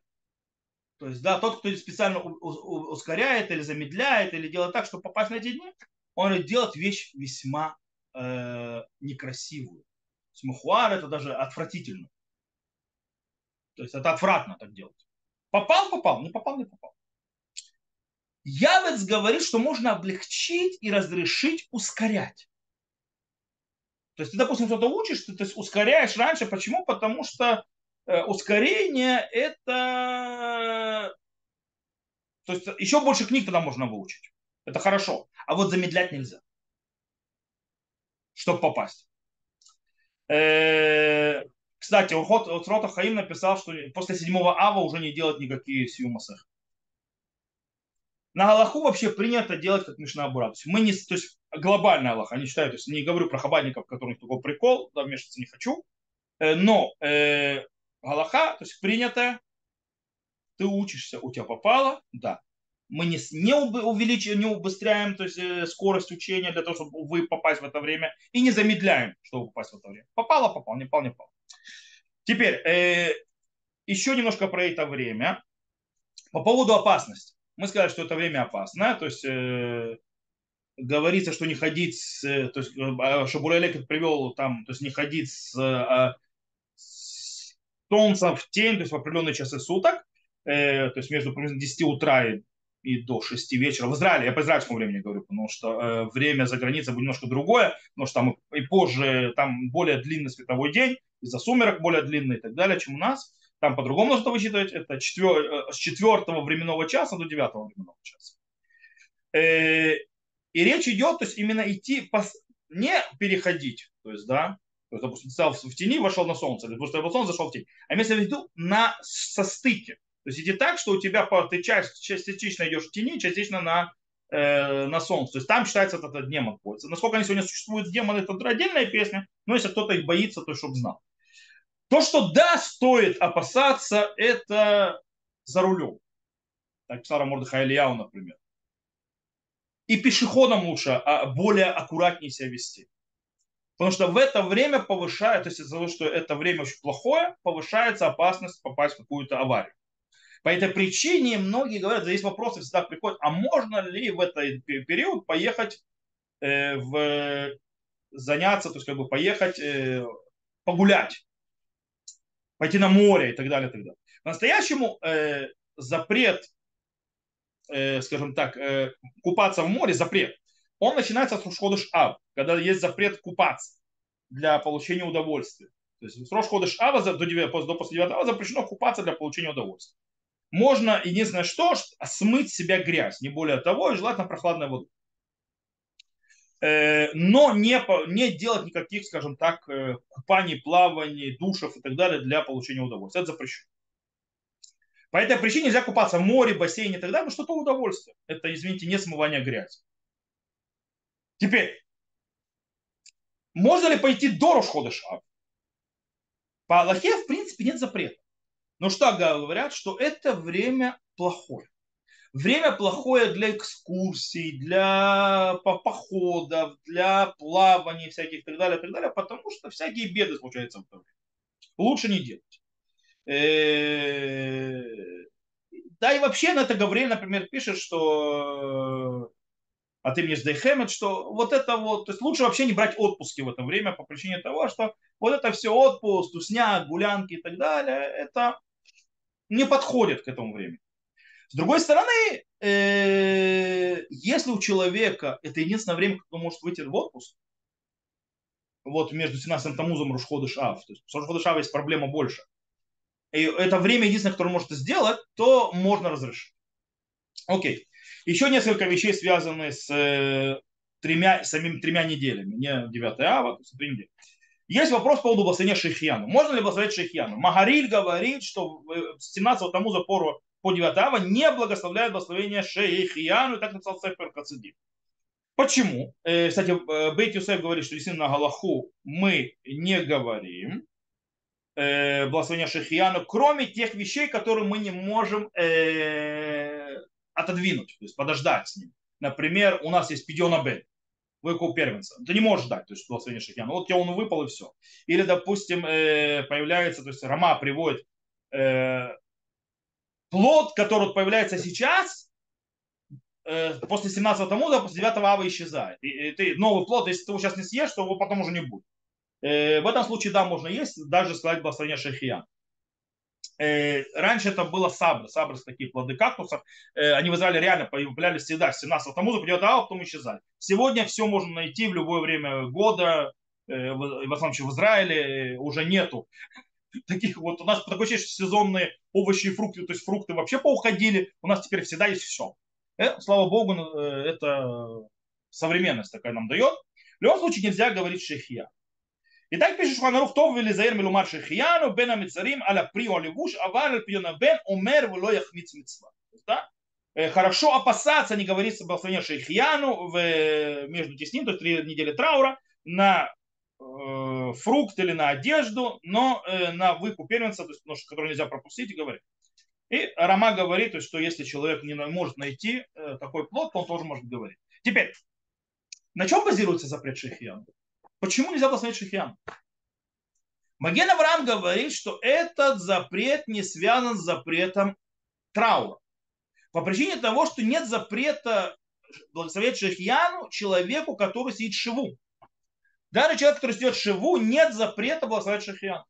То есть, да, тот, кто специально ускоряет или замедляет, или делает так, чтобы попасть на эти дни, он делает вещь весьма э, некрасивую. Смухуар это даже отвратительно. То есть это отвратно так делать. Попал, попал, не попал, не попал. Явец говорит, что можно облегчить и разрешить ускорять. То есть ты, допустим, что-то учишь, ты то ускоряешь раньше. Почему? Потому что ускорение это... То есть еще больше книг тогда можно выучить. Это хорошо. А вот замедлять нельзя. Чтобы попасть. Э, кстати, вот Рота Хаим написал, что после седьмого ава уже не делать никакие сиумасах. На Аллаху вообще принято делать как Мишна Бура. То есть мы не, то есть глобальный Аллах, они считают, то есть не говорю про хабадников, которых такой прикол, да, вмешаться не хочу, э, но э, Аллаха, то есть принято, ты учишься, у тебя попало, да. Мы не, не увеличиваем, не убыстряем то есть, э, скорость учения для того, чтобы вы попасть в это время, и не замедляем, чтобы попасть в это время. Попало, попало, не попало, не попало. Теперь, э, еще немножко про это время. По поводу опасности мы сказали, что это время опасное, то есть э, говорится, что не ходить, с, э, то есть, э, что Бурелек привел там, то есть не ходить с, э, с солнца в тень, то есть в определенные часы суток, э, то есть между примерно 10 утра и, и до 6 вечера. В Израиле, я по израильскому времени говорю, потому что э, время за границей будет немножко другое, потому что там и позже, там более длинный световой день, из-за сумерок более длинный и так далее, чем у нас. Там по-другому нужно высчитывать. Это четвер... Э, с четвертого временного часа до девятого временного часа. Э, и речь идет, то есть именно идти, по... не переходить, то есть, да, то есть, допустим, стал в тени, вошел на солнце, или просто солнце зашел в тень. А имеется в виду на состыке. То есть иди так, что у тебя ты часть, частично идешь в тени, частично на, э, на солнце. То есть там считается этот демон польза. Насколько они сегодня существуют демоны, это отдельная песня, но если кто-то их боится, то чтобы знал. То, что да, стоит опасаться, это за рулем. Так писал Мордыха Ильяу, например. И пешеходам лучше а более аккуратнее себя вести. Потому что в это время повышает, то есть из-за того, что это время очень плохое, повышается опасность попасть в какую-то аварию. По этой причине многие говорят, здесь вопросы всегда приходят, а можно ли в этот период поехать э, в заняться, то есть как бы поехать э, погулять пойти на море и так далее, и так далее. По-настоящему э, запрет, э, скажем так, э, купаться в море, запрет, он начинается с Рошходыш Ав, когда есть запрет купаться для получения удовольствия. То есть с Рошходыш Ава до, 9, до после 9 запрещено купаться для получения удовольствия. Можно, единственное что, смыть себя грязь, не более того, и желательно прохладной водой. Э, но не, не делать никаких, скажем так, э, купаний, плаваний, душев и так далее для получения удовольствия. Это запрещено. По этой причине нельзя купаться в море, бассейне и так далее, но что-то удовольствие. Это, извините, не смывание грязи. Теперь, можно ли пойти до Рошходыша? По Аллахе, в принципе, нет запрета. Но что говорят, что это время плохое. Время плохое для экскурсий, для походов, для плаваний всяких и так далее, и так далее, потому что всякие беды случаются в это время. Лучше не делать. Да и вообще на это Гавриэль, например, пишет, что а ты мне Сдейхемет, что вот это вот, то есть лучше вообще не брать отпуски в это время по причине того, что вот это все отпуск, тусня, гулянки и так далее, это не подходит к этому времени. С другой стороны, э, если у человека это единственное время, когда он может выйти в отпуск, вот между 17 Тамузом и Рушходы Шав, то есть с Рушходы Шав есть проблема больше, и это время единственное, которое может сделать, то можно разрешить. Окей. Еще несколько вещей, связанные с э, тремя, самими тремя неделями, не 9 ава, то есть три недели. Есть вопрос по поводу благословения Шейхьяну. Можно ли благословить Шейхьяну? Магариль говорит, что с 17 тому запору по 9 ава не благословляет благословение Шейхьяну, так написал Сефер Кацидим. Почему? Э, кстати, э, Бейт Юсеф говорит, что действительно на Галаху мы не говорим э, благословения Шейхьяну, кроме тех вещей, которые мы не можем отодвинуть, то есть подождать с ним. Например, у нас есть Пидиона Бен, выкуп первенца. Ты не можешь дать, то есть благословение Шахьяна. Вот тебе он выпал и все. Или, допустим, э, появляется, то есть Рома приводит э, плод, который появляется сейчас, э, после 17 Тамуда, после 9 ава исчезает. И, ты новый плод, если ты его сейчас не съешь, то его потом уже не будет. В этом случае, да, можно есть, даже сказать благословение Шахияна. Э, раньше это было сабры, сабры такие плоды кактусов. Э, они в Израиле реально появлялись всегда. С 17 тому придет а потом исчезали. Сегодня все можно найти в любое время года. Э, в основном в Израиле уже нету [LAUGHS] таких вот. У нас такое ощущение, что сезонные овощи и фрукты, то есть фрукты вообще поуходили. У нас теперь всегда есть все. Слава Богу, это современность такая нам дает. В любом случае нельзя говорить шехия. И так пишет Шуханарух Тов Велизаир Милумар Шехияну Бен Амицарим Аля Прио Левуш Авар Аль Пьона Бен Умер Вело Яхмиц Мицва. Да? Хорошо опасаться, не говорится благословение Шейхияну в, между теснин, то есть три недели траура, на э, фрукт или на одежду, но э, на выкуп первенца, то есть, который нельзя пропустить, и говорит. И Рама говорит, то есть, что если человек не может найти э, такой плод, то он тоже может говорить. Теперь, на чем базируется запрет Шейхияну? Почему нельзя благословить шихьян? Маген Авраам говорит, что этот запрет не связан с запретом траура. По причине того, что нет запрета благословить шахьяну человеку, который сидит в шиву. Даже человек, который сидит в шиву, нет запрета благословить шахьяну.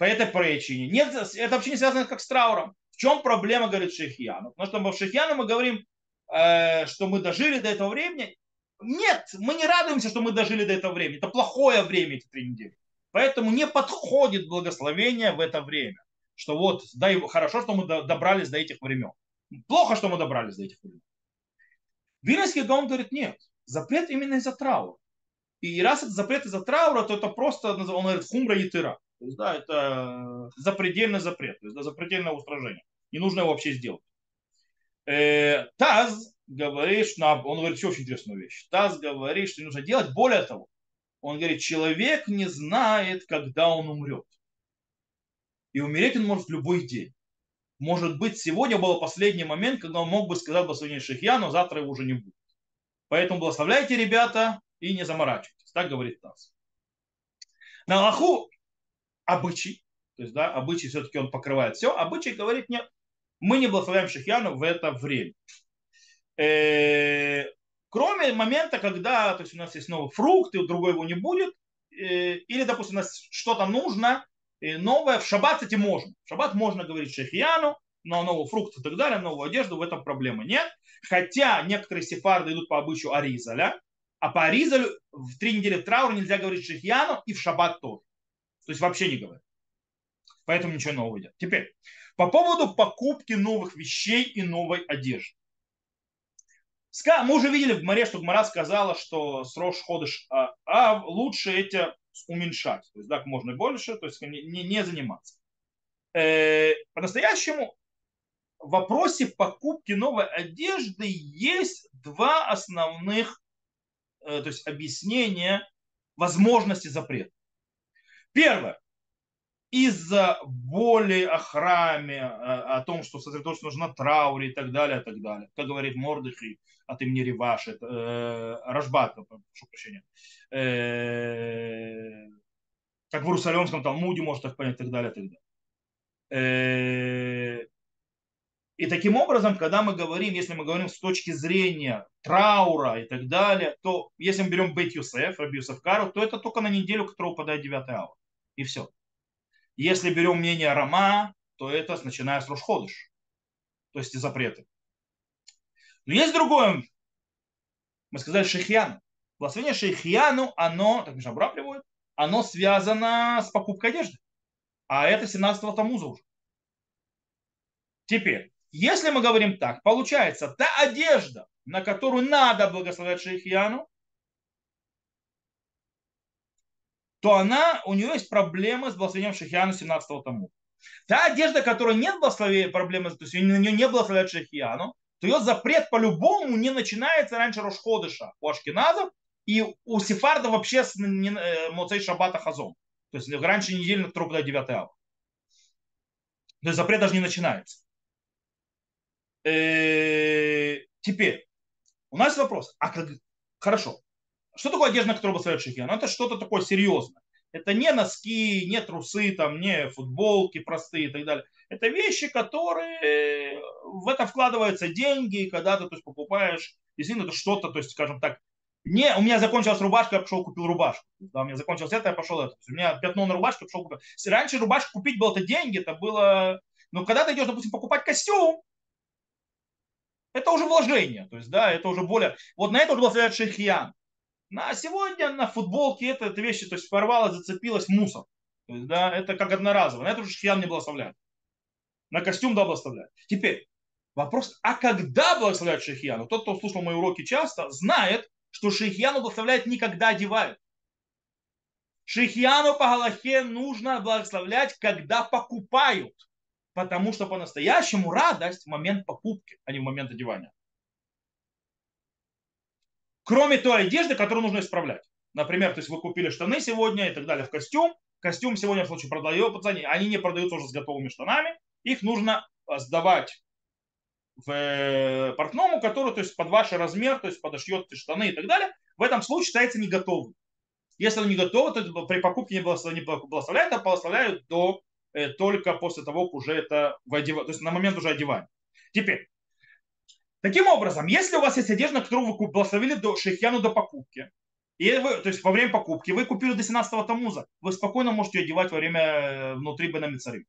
По этой причине. Нет, это вообще не связано как с трауром. В чем проблема, говорит Шехьяну? Потому что в Шехьяну мы говорим, э, что мы дожили до этого времени. Нет, мы не радуемся, что мы дожили до этого времени. Это плохое время, эти три недели. Поэтому не подходит благословение в это время. Что вот, да, хорошо, что мы добрались до этих времен. Плохо, что мы добрались до этих времен. Вильнюсский Гаон говорит, нет, запрет именно из-за траура. И раз это запрет из-за траура, то это просто, он говорит, хумра и тыра. То есть, да, это запредельный запрет, то есть, да, запредельное устражение. Не нужно его вообще сделать. Э, Таз говорит, что он говорит еще очень интересную вещь. Таз говорит, что нужно делать. Более того, он говорит, человек не знает, когда он умрет. И умереть он может в любой день. Может быть, сегодня был последний момент, когда он мог бы сказать благословение Шихья, но завтра его уже не будет. Поэтому благословляйте, ребята, и не заморачивайтесь. Так говорит Таз. На лоху обычай, то есть, да, обычай все-таки он покрывает все, обычай говорит, нет, мы не благословляем Шихьяну в это время. Э, кроме момента, когда то есть у нас есть новый фрукт, и другой его не будет, э, или, допустим, у нас что-то нужно, новое, в шаббат, кстати, можно. В шаббат можно говорить шехияну, но новый фрукт и так далее, новую одежду, в этом проблемы нет. Хотя некоторые сефарды идут по обычаю Аризаля, а по Аризалю в три недели траура нельзя говорить шехияну и в шаббат тоже. То есть вообще не говорить. Поэтому ничего нового нет. Теперь, По поводу покупки новых вещей и новой одежды. Мы уже видели в море, что Гмара сказала, что с ходишь, а, а лучше эти уменьшать. То есть так можно больше, то есть не, не заниматься. Э, по-настоящему в вопросе покупки новой одежды есть два основных э, то есть объяснения возможности запрета. Первое. Из-за боли о храме, э, о том, что сосредоточиться нужно на трауре и так далее, и так далее. Как говорит Мордыхи от имени Риваш, это, э, Рашбат, прошу прощения. Э, как в Иерусалимском Талмуде, может так понять, и так далее, и так далее. Э, и таким образом, когда мы говорим, если мы говорим с точки зрения траура и так далее, то если мы берем Бейт Юсеф, Раби Юсеф Кару, то это только на неделю, которая упадает 9 ава. И все. Если берем мнение Рама, то это начиная с Рошходыш. То есть и запреты. Но есть другое. Мы сказали Шейхьяну. Благословение Шейхьяну, оно, так Мишабра приводит, оно связано с покупкой одежды. А это 17-го Тамуза уже. Теперь, если мы говорим так, получается, та одежда, на которую надо благословлять Шейхьяну, то она, у нее есть проблемы с благословением Шейхьяну 17 тому. Та одежда, которая нет благословения, проблемы, то есть на нее не благословляют Шейхьяну, то ее запрет по-любому не начинается раньше Рошходыша у Ашкиназов и у Сефарда вообще с э, Моцей Шабата Хазом. То есть раньше недели на которую 9 ава. То есть запрет даже не начинается. Э, теперь, у нас вопрос. А как... Хорошо. Что такое одежда, которая благословляет шахи? Ну, это что-то такое серьезное. Это не носки, не трусы, там, не футболки простые и так далее. Это вещи, которые в это вкладываются деньги, когда ты то есть, покупаешь, действительно, это что-то, то есть, скажем так, не, у меня закончилась рубашка, я пошел купил рубашку. Да, у меня закончилось это, я пошел это. У меня пятно на рубашке, я пошел купил. Раньше рубашку купить было это деньги, это было... Но когда ты идешь, допустим, покупать костюм, это уже вложение, то есть, да, это уже более... Вот на это уже благословляет шейхиян. На сегодня на футболке это, это вещи, то есть порвалась, зацепилась мусор. То есть, да, это как одноразово. На это уже шейхиян не благословляет. На костюм, да, благословляет. Теперь, вопрос, а когда благословляют шейхияну? Тот, кто слушал мои уроки часто, знает, что шейхияну благословляют никогда одевают. Шейхияну по Галахе нужно благословлять, когда покупают. Потому что по-настоящему радость в момент покупки, а не в момент одевания. Кроме той одежды, которую нужно исправлять. Например, то есть вы купили штаны сегодня и так далее в костюм. Костюм сегодня в случае продается, они не продаются уже с готовыми штанами. Их нужно а, сдавать в э, портному, который то есть, под ваш размер, то есть подошьет штаны и так далее. В этом случае считается не готовым. Если он не готов, то при покупке не благословляют, а благословляют до Э, только после того, как уже это в одев... то есть на момент уже одевания. Теперь, таким образом, если у вас есть одежда, которую вы благословили до шейхьяну до покупки, и вы, то есть во время покупки вы купили до 17-го тамуза, вы спокойно можете ее одевать во время э, внутри Бенамицари.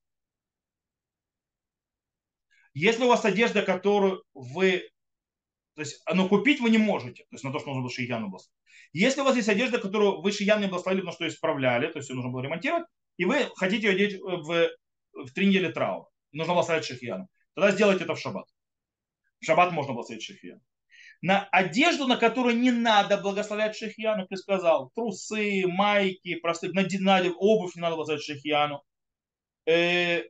Если у вас одежда, которую вы то есть, но купить вы не можете, то есть на то, что нужно было шияну благословить. Если у вас есть одежда, которую вы шиян не благословили, потому что исправляли, то есть ее нужно было ремонтировать, и вы хотите ее одеть в, в три недели траура, нужно благословить шахияном, тогда сделайте это в шаббат. В шаббат можно благословить шахияном. На одежду, на которую не надо благословлять шахияну, ты сказал, трусы, майки, простые, на, на обувь не надо благословлять шахияну. Э,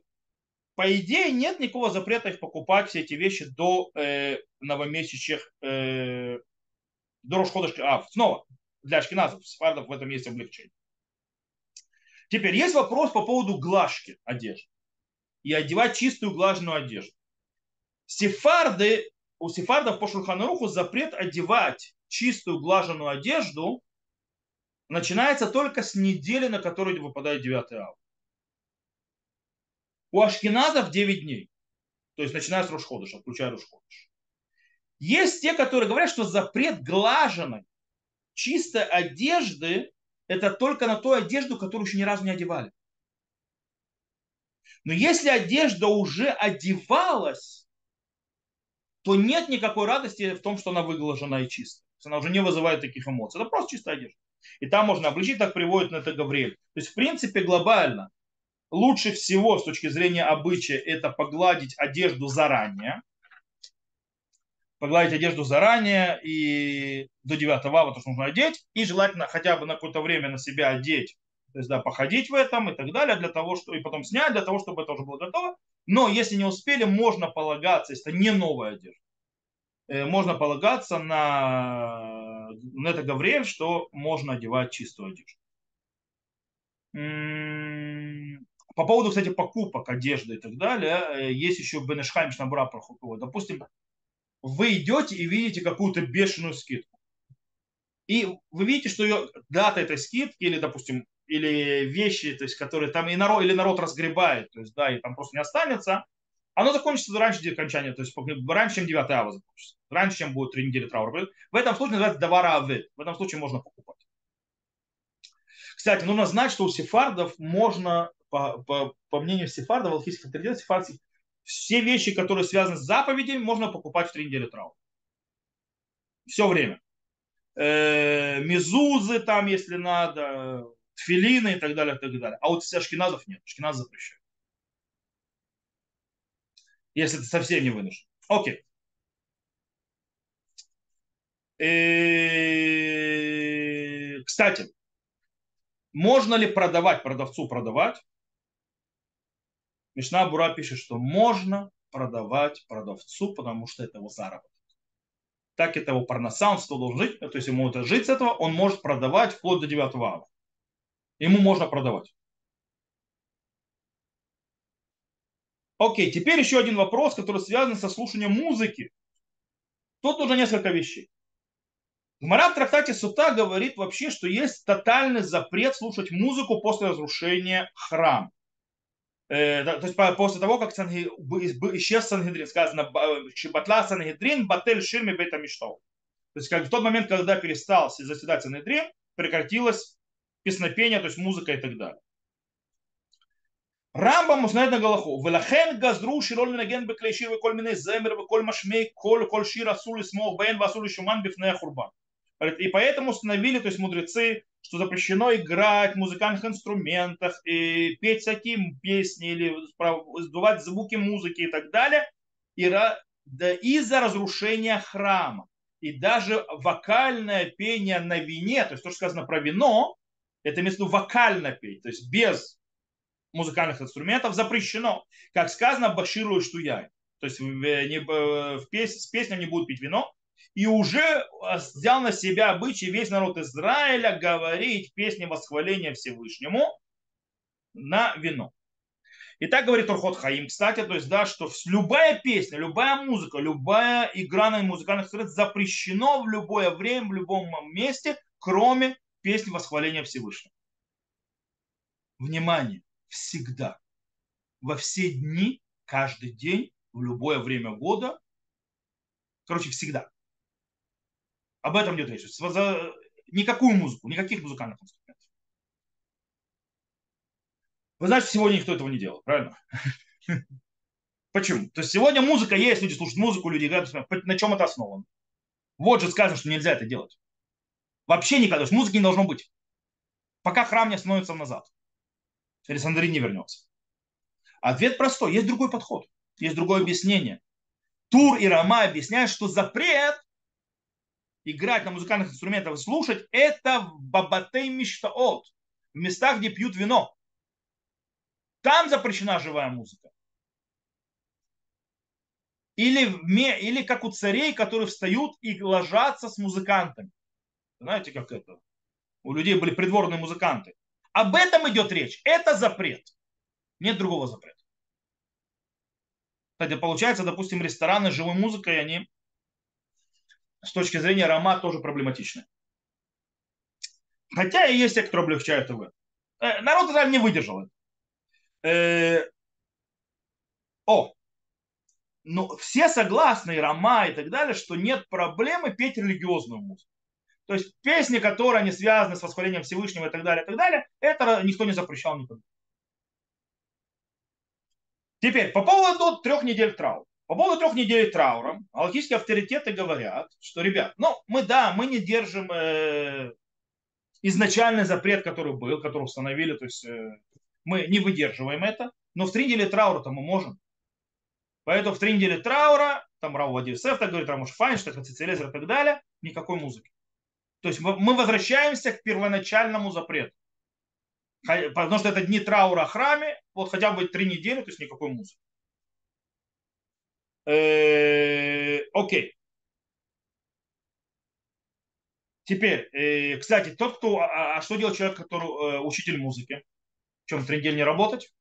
по идее, нет никакого запрета их покупать, все эти вещи до э, новомесячных, э, до Рошхода А, снова, для ашкеназов, сфардов в этом есть облегчение. Теперь есть вопрос по поводу глажки одежды и одевать чистую глаженную одежду. Сефарды, у сефардов по Шульханаруху запрет одевать чистую глаженную одежду начинается только с недели, на которую выпадает 9 ава. У ашкеназов 9 дней. То есть начиная с Рушходыша, включая Рушходыш. Есть те, которые говорят, что запрет глаженной, чистой одежды это только на ту одежду, которую еще ни разу не одевали. Но если одежда уже одевалась, то нет никакой радости в том, что она выглажена и чистая. Она уже не вызывает таких эмоций. Это просто чистая одежда. И там можно обличить, так приводит на это Гавриэль. То есть, в принципе, глобально лучше всего с точки зрения обычая это погладить одежду заранее. Погладить одежду заранее и до 9 ава то, нужно одеть. И желательно хотя бы на какое-то время на себя одеть. То есть, да, походить в этом и так далее, для того, что, и потом снять, для того, чтобы это уже было готово. Но если не успели, можно полагаться, если это не новая одежда, э, можно полагаться на, на это Гавриэль, что можно одевать чистую одежду. По поводу, кстати, покупок одежды и так далее, э, есть еще Бенешхайм Шнабра Допустим, вы идете и видите какую-то бешеную скидку. И вы видите, что ее, дата этой скидки, или, допустим, или вещи, то есть, которые там и народ, или народ разгребает, то есть, да, и там просто не останется, оно закончится раньше окончания, то есть раньше, чем 9 ава закончится, раньше, чем будет 3 недели траура. В этом случае называется давара авы, в этом случае можно покупать. Кстати, нужно знать, что у сефардов можно, по, по, по мнению сефардов, алхийских авторитетов, сефардских, все вещи, которые связаны с заповедями, можно покупать в три недели траура. Все время. Э, мезузы там, если надо, тфилины и так далее, и так далее. А вот ашкеназов нет, ашкеназ запрещает. Если ты совсем не вынужден. Окей. И, э, кстати, можно ли продавать, продавцу продавать? Мишна Бура пишет, что можно продавать продавцу, потому что это его заработок. Так это его парноса, он должен жить, то есть ему это жить с этого, он может продавать вплоть до 9 ава. Ему можно продавать. Окей, теперь еще один вопрос, который связан со слушанием музыки. Тут уже несколько вещей. Гмара в трактате Сута говорит вообще, что есть тотальный запрет слушать музыку после разрушения храма. Э, то есть после того, как исчез Сангедрин, сказано, Батла Сангедрин, Батель Ширми Бета Миштов. То есть как в тот момент, когда перестал заседать Сангедрин, прекратилось песнопения, то есть музыка и так далее. Рамбам узнает на Галаху. Велахен газру широл минаген беклейшир вы коль миней земер вы коль машмей коль коль шир асул и смог бен васул и шуман бифнея хурбан. И поэтому установили, то есть мудрецы, что запрещено играть в музыкальных инструментах, и петь всякие песни, или сдувать звуки музыки и так далее, и, да, из-за разрушения храма. И даже вокальное пение на вине, то есть то, что сказано про вино, это виду вокально петь, то есть без музыкальных инструментов запрещено. Как сказано, баширу и штуяй. То есть не, в пес, с песней не будут пить вино. И уже взял на себя обычай весь народ Израиля говорить песни восхваления Всевышнему на вино. И так говорит Урхот Хаим, кстати, то есть, да, что любая песня, любая музыка, любая игра на музыкальных инструментах запрещено в любое время, в любом месте, кроме песни восхваления Всевышнего. Внимание, всегда, во все дни, каждый день, в любое время года, короче, всегда. Об этом идет речь. За никакую музыку, никаких музыкальных инструментов. Вы знаете, сегодня никто этого не делал, правильно? [LAUGHS] Почему? То есть сегодня музыка есть, люди слушают музыку, люди играют, на чем это основано? Вот же сказано, что нельзя это делать. Вообще никогда. То есть музыки не должно быть. Пока храм не остановится назад. Александрин не вернется. Ответ простой. Есть другой подход. Есть другое объяснение. Тур и Рама объясняют, что запрет играть на музыкальных инструментах, слушать, это бабатей миштаот, в местах, где пьют вино. Там запрещена живая музыка. Или, или как у царей, которые встают и ложатся с музыкантами. Знаете, как это? У людей были придворные музыканты. Об этом идет речь. Это запрет. Нет другого запрета. Кстати, получается, допустим, рестораны с живой музыкой, они с точки зрения аромат тоже проблематичны. Хотя и есть те, кто облегчают его. Э, народ Израиль не выдержал это. Э, о, ну, все согласны, и Рома и так далее, что нет проблемы петь религиозную музыку. То есть песни, которые не связаны с восхвалением Всевышнего и так далее, и так далее, это никто не запрещал никогда. Теперь, по поводу трех недель траура. По поводу трех недель траура, алхимские авторитеты говорят, что, ребят, ну, мы, да, мы не держим э, изначальный запрет, который был, который установили, то есть э, мы не выдерживаем это, но в три недели траура-то мы можем. Поэтому в три недели траура, там Рау Вадисев так говорит, Рамуш Файнштейн, Хацицелезер и так далее, никакой музыки. То есть мы возвращаемся к первоначальному запрету. Потому что это дни траура в храме, вот хотя бы три недели, то есть никакой музыки. Э, окей. Теперь, э, кстати, тот, кто, а, а, а что делает человек, который э, учитель музыки? В чем три недели не работать?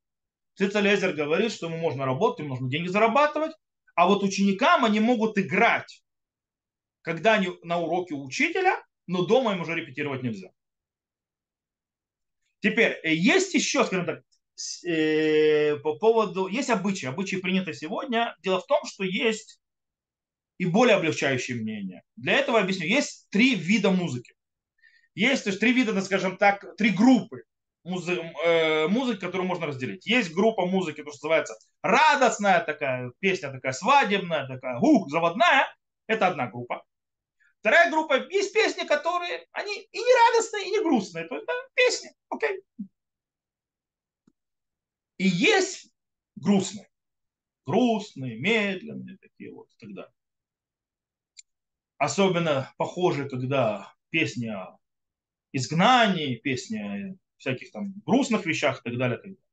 Цицелезер говорит, что ему можно работать, ему нужно деньги зарабатывать, а вот ученикам они могут играть, когда они на уроке учителя, но дома им уже репетировать нельзя. Теперь, э, есть еще, скажем так, э, по поводу, есть обычаи, обычаи приняты сегодня. Дело в том, что есть и более облегчающие мнения. Для этого объясню. Есть три вида музыки. Есть, то есть, три вида, скажем так, три группы музы, э, музыки, которую можно разделить. Есть группа музыки, то, что называется радостная такая, песня такая свадебная, такая, ух, заводная. Это одна группа. Вторая группа, есть песни, которые, они и не радостные, и не грустные. То есть, песни, окей. И есть грустные. Грустные, медленные такие вот и так далее. Особенно похоже, когда песня изгнании, песня всяких там грустных вещах и так далее. Так, далее.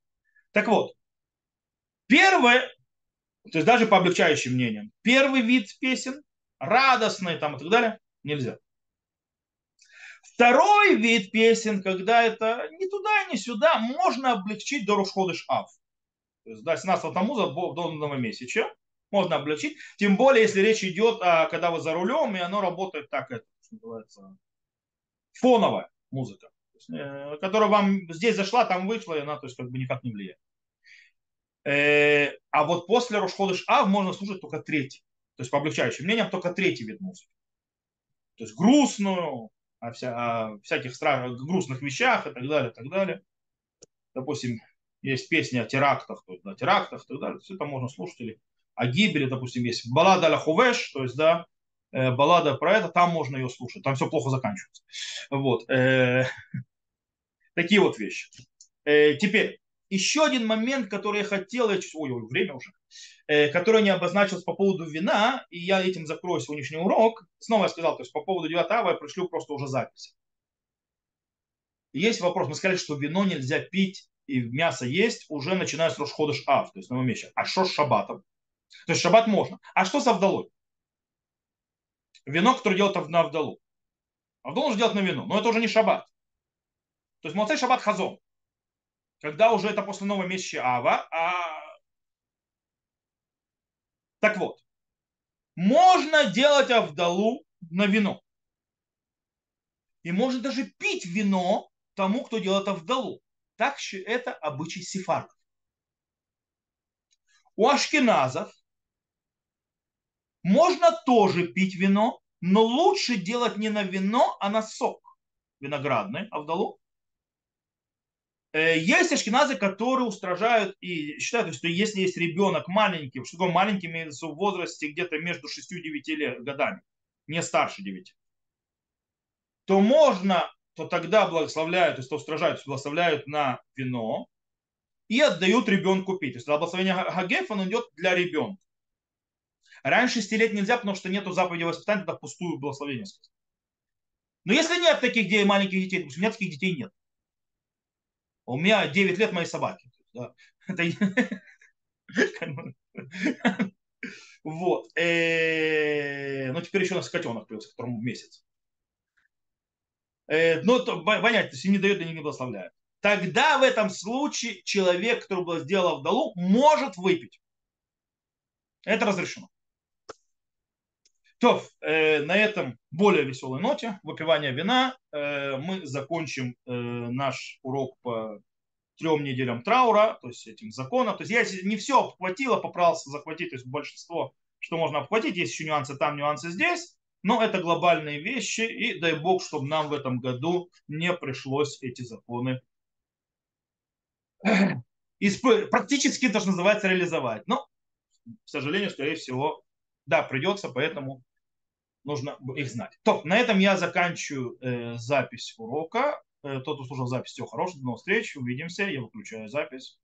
так вот, первое, то есть даже по облегчающим мнениям, первый вид песен, радостные там и так далее, нельзя. Второй вид песен, когда это не туда, не сюда, можно облегчить до Рошходыш Ав. То есть до 17 Тамуза до нового месяца можно облегчить. Тем более, если речь идет, а, когда вы за рулем, и оно работает так, это что называется, фоновая музыка, есть, э, которая вам здесь зашла, там вышла, и она то есть, как бы никак не влияет. Э, а вот после Рошходыш Ав можно слушать только третий. То есть по облегчающим мнениям только третий вид музыки. То есть грустную, о, вся, о всяких страх, грустных вещах и так далее, и так далее. Допустим, есть песни о терактах, то есть, да, терактах и так далее. Все это можно слушать. Или о гибели, допустим, есть баллада ля хувеш, то есть, да, э, баллада про это, там можно ее слушать, там все плохо заканчивается. Вот. Э, [LAUGHS] такие вот вещи. Э, теперь, еще один момент, который я хотел, я, ой, ой, время уже, э, который не обозначился по поводу вина, и я этим закрою сегодняшний урок. Снова я сказал, то есть по поводу 9 ава я пришлю просто уже запись. Есть вопрос, мы сказали, что вино нельзя пить и мясо есть уже начиная с Рошходыш Ав, то есть на месяц. А что с шабатом? То есть шаббат можно. А что с Авдалой? Вино, которое делают на Авдалу. Авдалу нужно делать на вино, но это уже не шаббат. То есть Моцей шаббат хазон. Когда уже это после нового месяца Ава. А... Так вот, можно делать Авдалу на вино. И можно даже пить вино тому, кто делает Авдалу. Так это обычай сефардов. У ашкеназов можно тоже пить вино, но лучше делать не на вино, а на сок виноградный, авдалу. Э, есть ашкеназы, которые устражают и считают, что если есть ребенок маленький, что такое маленький имеется в возрасте где-то между 6 и 9 годами, не старше 9, то можно, то тогда благословляют, то есть то устражают, благословляют на вино и отдают ребенку пить. То есть благословение Хагеф, он идет для ребенка. Раньше 6 лет нельзя, потому что нету заповеди воспитания, тогда пустую благословение. Но если нет таких детей, маленьких детей, у меня таких детей нет. У меня 9 лет моей собаки. Да. [LAUGHS] Вот. Э, ну, теперь еще у нас котенок появился, которому месяц. Э, ну, понятно, если не дает, да не благословляет. Тогда в этом случае человек, который был сделал вдалу, может выпить. Это разрешено. То, э, на этом более веселой ноте выпивания вина э, мы закончим э, наш урок по трем неделям траура, то есть этим законом. То есть я не все обхватил, а попытался захватить, то есть большинство, что можно обхватить. Есть еще нюансы там, нюансы здесь. Но это глобальные вещи, и дай бог, чтобы нам в этом году не пришлось эти законы практически, то, что называется, реализовать. Но, к сожалению, скорее всего, да, придется, поэтому нужно их знать. То, на этом я заканчиваю э, запись урока. Тот, кто слушал запись, всего хорошего, до новых встреч, увидимся, я выключаю запись.